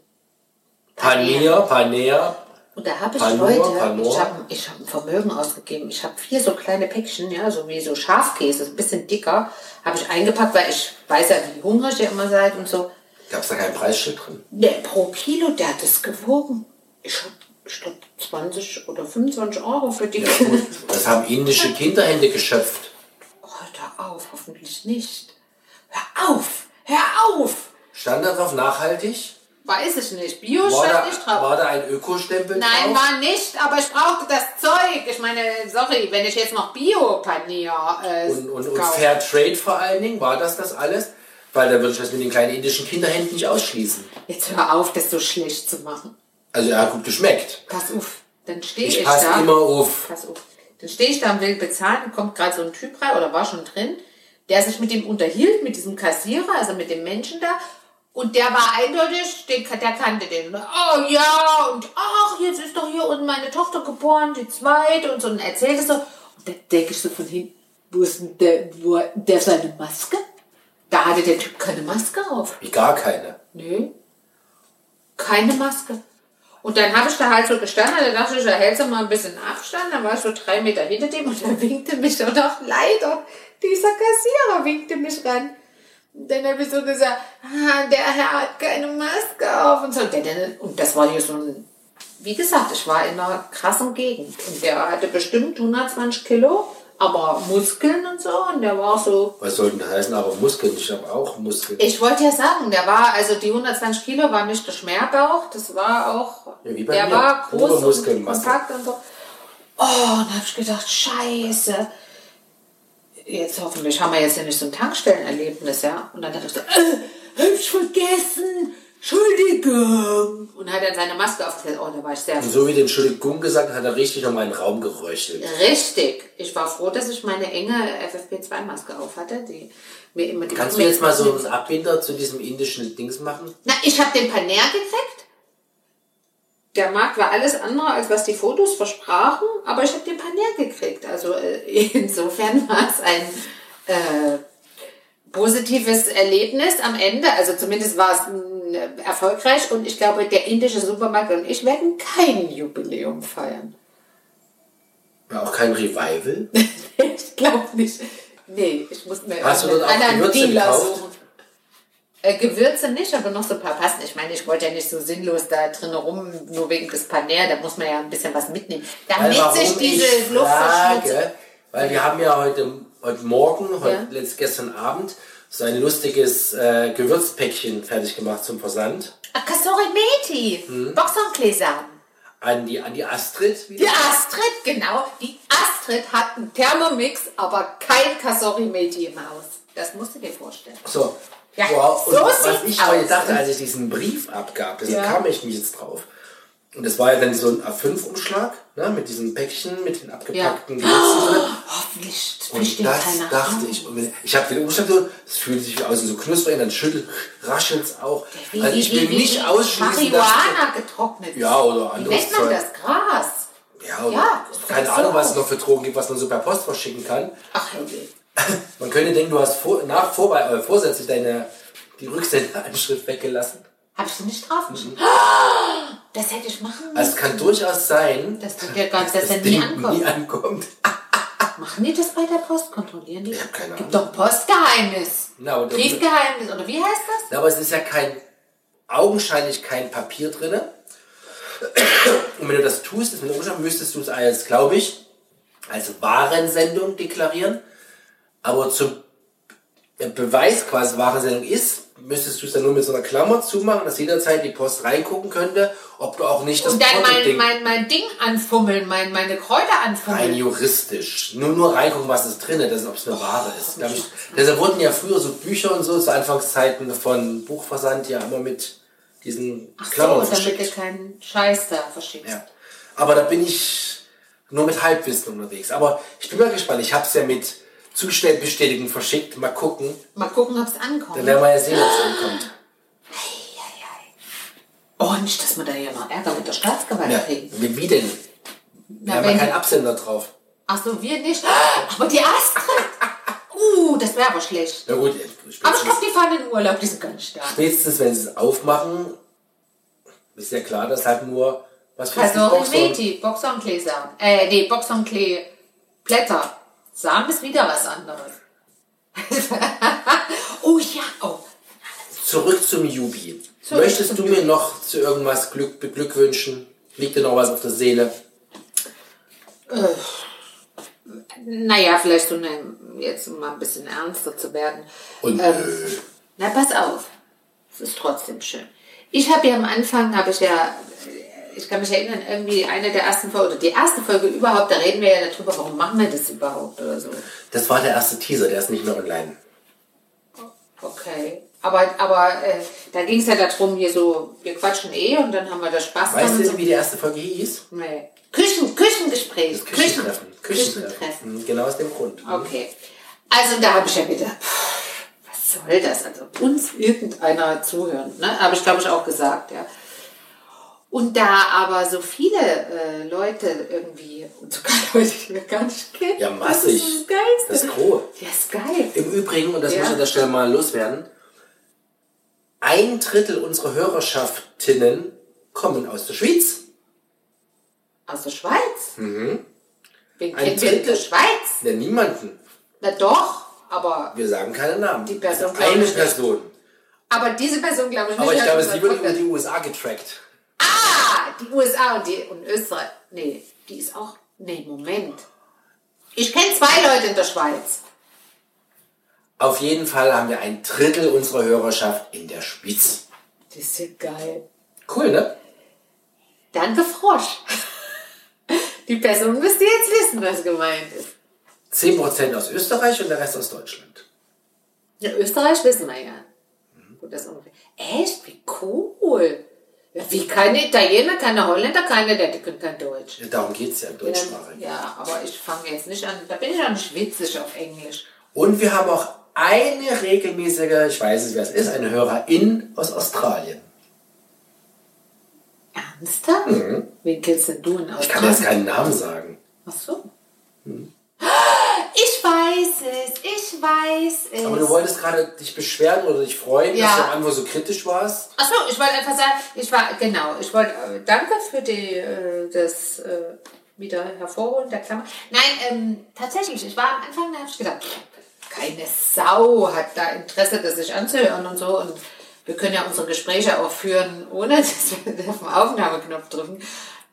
Panier, Panier. Und da habe ich Panur, Leute, Panur. ich habe ich hab ein Vermögen ausgegeben. Ich habe vier so kleine Päckchen, ja, so wie so Schafkäse, ein bisschen dicker, habe ich eingepackt, weil ich weiß ja, wie hungrig ihr immer seid und so. Gab es da kein Preisschild drin? Der pro Kilo, der hat das gewogen. Ich habe, ich glaube, 20 oder 25 Euro für die. Das haben indische Kinderhände geschöpft. Oh, hör auf, hoffentlich nicht. Hör auf, hör auf. Stand da drauf nachhaltig? Weiß ich nicht. Bio War stand da, nicht drauf. war da ein Ökostempel Nein, drauf? war nicht, aber ich brauchte das Zeug. Ich meine, sorry, wenn ich jetzt noch Bio-Panier äh, Und, und, und. Fair Trade vor allen Dingen, war das das alles? Weil da würde ich das mit den kleinen indischen Kinderhänden nicht ausschließen. Jetzt hör auf, das so schlecht zu machen. Also er hat gut geschmeckt. Pass auf, dann stehe ich, Ich passe da. immer auf. Pass auf. Dann stehe ich da und will bezahlen, kommt gerade so ein Typ rein oder war schon drin, der sich mit dem unterhielt, mit diesem Kassierer, also mit dem Menschen da. Und der war eindeutig, den, der kannte den. Oh ja, und ach, jetzt ist doch hier unten meine Tochter geboren, die zweite und so. Und erzählte so. Und dann denke ich so von hinten, wo ist denn der, wo, der seine Maske? Da hatte der Typ keine Maske auf. Wie gar keine. Nö. Keine Maske. Und dann habe ich da halt so gestanden, da dachte ich, da hältst du mal ein bisschen Abstand, dann war ich so drei Meter hinter dem und da winkte mich und auch leider, dieser Kassierer winkte mich ran. Und dann habe ich so gesagt, ah, der Herr hat keine Maske auf und so. Und, das war hier so ein, wie gesagt, ich war in einer krassen Gegend. Und der hatte bestimmt 120 Kilo, aber Muskeln und so. Und der war so, Was soll denn heißen? Aber Muskeln, ich habe auch Muskeln. ich wollte ja sagen, der war, also die 120 Kilo war nicht der Schmerbauch, das war auch, Ja, wie bei der mir. war Pure groß und kompakt und so. Oh, und habe ich gedacht, scheiße. Jetzt hoffentlich haben wir jetzt ja nicht so ein Tankstellenerlebnis, ja. Und dann dachte ich so, äh, hab ich vergessen, Entschuldigung. Und hat dann seine Maske aufgesetzt. Oh, da war ich sehr Und so wie den Entschuldigung gesagt hat, hat er richtig noch meinen Raum geröchelt. Richtig. Ich war froh, dass ich meine enge FFP2-Maske auf hatte, die mir immer Kannst du jetzt mal so einen Abbinder zu diesem indischen Dings machen? Na, ich habe den Paner gekriegt. Der Markt war alles andere, als was die Fotos versprachen, aber ich habe den Paner gekriegt. Also äh, insofern war es ein äh, positives Erlebnis am Ende. Also zumindest war es äh, erfolgreich und ich glaube, der indische Supermarkt und ich werden kein Jubiläum feiern. War auch kein Revival? ich glaube nicht. Nee, ich muss mir Hast du einen dort auch Dealer suchen. Äh, Gewürze nicht, aber noch so ein paar Pasten. Ich meine, ich wollte ja nicht so sinnlos da drin rum, nur wegen des Paner, da muss man ja ein bisschen was mitnehmen. Weil Damit sich diese Luft frage, weil wir haben ja heute, heute Morgen, heute, Ja. gestern Abend, so ein lustiges äh, Gewürzpäckchen fertig gemacht zum Versand. Ah, Kasori Meti, Hm. Boxergläser. An die, an die Astrid. wieder. Die Astrid, genau. Die Astrid hat einen Thermomix, aber kein Kasori Meti im Haus. Das musst du dir vorstellen. So. Ja, wow. So was ich aus. dachte, als ich diesen Brief abgab, deshalb Ja. kam ich mich jetzt drauf. Und das war ja dann so ein A5-Umschlag, ne, mit diesem Päckchen, mit den abgepackten Gewürzen drin. Hoffentlich Und das dachte ich. Und ich habe den Umschlag so, es fühlt sich wie aus so knusprig, dann schüttelt, raschelt es auch. Wie, also wie, ich wie, will wie, nicht wie ausschließen, dass... Marihuana getrocknet. Ja, oder Wie anderes nennt man Zeug. das? Gras. Ja, oder Ja, keine. Ahnung, was es noch für Drogen gibt, was man so per Post verschicken kann. Ach, Herrje. Man könnte denken, du hast vor, nach, vorbei, äh, vorsätzlich deine, die Rücksendeanschrift weggelassen. Hab ich sie nicht drauf? Das hätte ich machen müssen. Also es kann durchaus sein, Das dass dass er das nie Ding ankommt. nie ankommt. Machen die das bei der Post? Kontrollieren die? Ich hab keine Gibt doch Postgeheimnis. Na, Briefgeheimnis. Oder wie heißt das? Na, aber es ist ja kein, augenscheinlich kein Papier drin. Und wenn du das tust, Umschlag, müsstest du es als, glaube ich, als Warensendung deklarieren. Aber zum Beweis quasi Warensendung ist, müsstest du es dann nur mit so einer Klammer zumachen, dass jederzeit die Post reingucken könnte, ob du auch nicht das Und dann mein, mein, mein Ding anfummeln, mein, meine Kräuter rein anfummeln. juristisch. Nur, nur reingucken, was ist drin ist, ob es eine Ware ist. Glaub ich, deshalb wurden ja früher so Bücher und so zu Anfangszeiten von Buchversand ja immer mit diesen Ach so, Klammern damit du verschickt. keinen Scheiß da verschickst. Ja. Aber da bin ich nur mit Halbwissen unterwegs. Aber ich bin mal gespannt. Ich habe es ja mit Zustellbestätigung verschickt. Mal gucken. Mal gucken, ob es ankommt. Dann werden wir ja sehen, ob es ankommt. Oh, nicht, dass wir da hier noch Ärger mit der Staatsgewalt Ja. kriegen. Wie, denn? Wir Na, haben ja keinen Absender drauf. Ach so, wir nicht. Aber die Astrid. Uh, das wäre aber schlecht. Na gut, ich Aber ich glaube, die fahren in den Urlaub, die sind nicht da. Spätestens, wenn sie es aufmachen, ist ja klar, dass halt nur was Also Boxer- Meti, Boxonklee-Samen. Äh, nee, Boxonklee-Blätter. Samen ist wieder was anderes. oh ja, oh. Zurück zum Jubi. Zurück Möchtest zum du mir noch zu irgendwas Glück beglückwünschen? Liegt dir noch was auf der Seele? Naja, vielleicht so eine, jetzt mal ein bisschen ernster zu werden. Und Ähm. Na, pass auf. Es ist trotzdem schön. Ich habe ja am Anfang, habe ich ja, ich kann mich erinnern, irgendwie eine der ersten Folgen, oder die erste Folge überhaupt, da reden wir ja darüber, warum machen wir das überhaupt oder so. Das war der erste Teaser, der ist nicht mehr online. Okay. Aber, aber äh, da ging es ja darum, hier so, wir quatschen eh und dann haben wir da Spaß Weißt du, so. wie die erste Folge hieß? Nee. Küchen, Küchengespräch. Das Küchentreffen. Küchentreffen. Mhm, Genau aus dem Grund. Okay. Also da habe ich ja pff, was soll das? Also uns irgendeiner zuhören, ne? Habe ich glaube ich auch gesagt, ja. Und da aber so viele äh, Leute irgendwie, und sogar Leute, die wir gar nicht kennen, Ja, das massig. ist das Geilste. Das ist groß. Ja, ist geil. Im Übrigen, und das Ja. muss ich an der Stelle mal loswerden, ein Drittel unserer Hörerschaftinnen kommen aus der Schweiz. Aus der Schweiz? Mhm. Wen Ein kennen wir Drittel. Schweiz? Ja, niemanden. Na doch, aber, Wir sagen keinen Namen. Die Person also eine. Person. aber diese Person glaube ich nicht. Aber ich glaube, sie wird über die USA getrackt. Ah, die USA und, die, und Österreich. Nee, die ist auch. Nee, Moment. Ich kenne zwei Leute in der Schweiz. Auf jeden Fall haben wir ein Drittel unserer Hörerschaft in der Schweiz. Das ist ja geil. Cool, ne? Danke, Frosch. Die Person müsste jetzt wissen, was gemeint ist. 10% aus Österreich und der Rest aus Deutschland. Ja, Österreich wissen wir ja. Gut, das ungefähr. Echt? Wie cool. Ja, wie keine Italiener, keine Holländer, keine, die können kein Deutsch. Ja, Darum geht es ja, Deutschsprache. Ja, aber ich fange jetzt nicht an. Da bin ich auch nicht witzig auf Englisch. Und wir haben auch eine regelmäßige, ich weiß nicht, wer es ist, eine Hörerin aus Australien. Ernsthaft? Wen kennst denn du in Mhm. Ich kann jetzt Australien? keinen Namen sagen. Ach so. Ich weiß es, ich weiß es. Aber du wolltest gerade dich beschweren oder dich freuen, Ja. dass du am Anfang so kritisch warst. Ach so, ich wollte einfach sagen, ich war, genau, ich wollte, äh, danke für die, äh, das äh, wieder hervorholen der Klammer. Nein, ähm, tatsächlich, ich war am Anfang, da habe ich gedacht, keine Sau hat da Interesse, das sich anzuhören und so. Und wir können ja unsere Gespräche auch führen, ohne dass wir auf den Aufnahmeknopf drücken.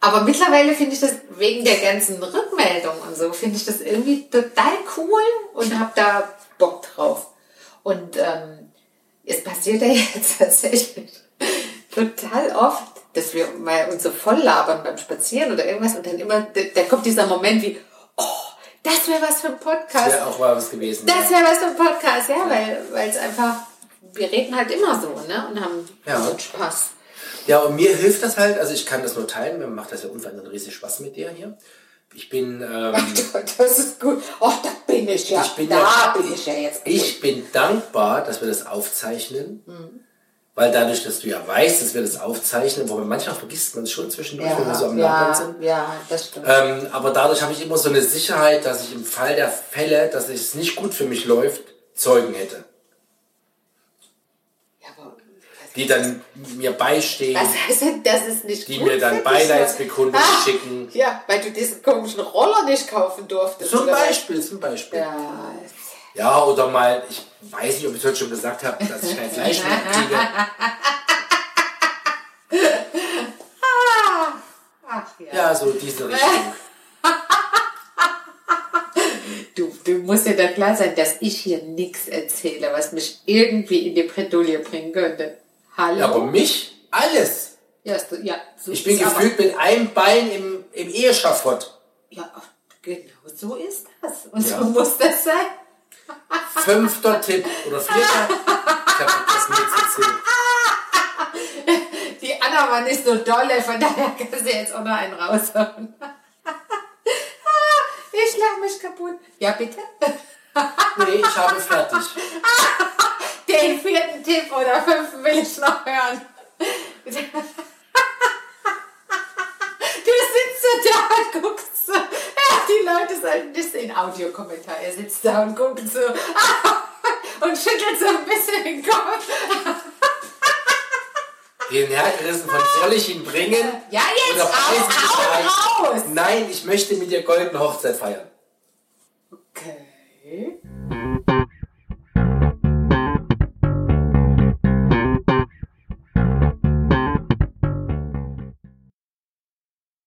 Aber mittlerweile finde ich das wegen der ganzen Rückmeldung und so, finde ich das irgendwie total cool und habe da Bock drauf. Und ähm, es passiert ja jetzt tatsächlich total oft, dass wir mal uns so voll labern beim Spazieren oder irgendwas und dann immer, da, kommt dieser Moment wie, oh, das wäre was für ein Podcast. Wäre auch mal was gewesen. Das ja. wäre was für ein Podcast, ja, weil weil es einfach, wir reden halt immer so, ne, und haben Ja. so Spaß. Ja, und mir hilft das halt, also ich kann das nur teilen, mir macht das ja unverändert riesig Spaß mit dir hier. Ich bin, ähm, Das ist gut. Oh, da bin ich ja. Ich bin da ja- bin ich ja jetzt. ich bin dankbar, dass wir das aufzeichnen. Weil dadurch, dass du ja weißt, dass wir das aufzeichnen, wobei manchmal vergisst man es schon zwischendurch, wenn wir so am Labern sind. ja, ja, das stimmt. Ähm, aber dadurch habe ich immer so eine Sicherheit, dass ich im Fall der Fälle, dass es nicht gut für mich läuft, Zeugen hätte. ja, aber Die dann mir beistehen, was heißt denn, das ist nicht die mir dann dich, Beileidsbekundungen Ah, schicken. Ja, weil du diesen komischen Roller nicht kaufen durftest. Zum? Beispiel, zum Beispiel. Ja. Ja, oder mal, ich weiß nicht, ob ich es heute schon gesagt habe, dass ich kein Fleisch mehr kriege. ach ja. Ja, so diese Richtung. Du, du musst dir da klar sein, dass ich hier nichts erzähle, was mich irgendwie in die Bredouille bringen könnte. Hallo? Ja, aber mich, alles. Ja, ist- ja, so Ich bin gefühlt mit einem Bein im, im Eheschafott. Ja, genau so ist das. Und Ja. so muss das sein. Fünfter Tipp oder vierter. Ich habe das jetzt erzählt. Die Anna war nicht so dolle, von daher kann sie jetzt auch noch einen raushauen. ich lach mich kaputt. Ja, bitte? Nee, ich habe fertig. Den vierten Tipp oder fünften will ich noch hören. Du sitzt so da und guckst so. Die Leute sollten das in Audiokommentar. Er sitzt da und guckt so. und schüttelt so ein bisschen den Kopf. Den hergerissen von soll ich ihn bringen? Ja, jetzt Oder raus, raus. Nein, ich möchte mit dir goldene Hochzeit feiern. Okay. E...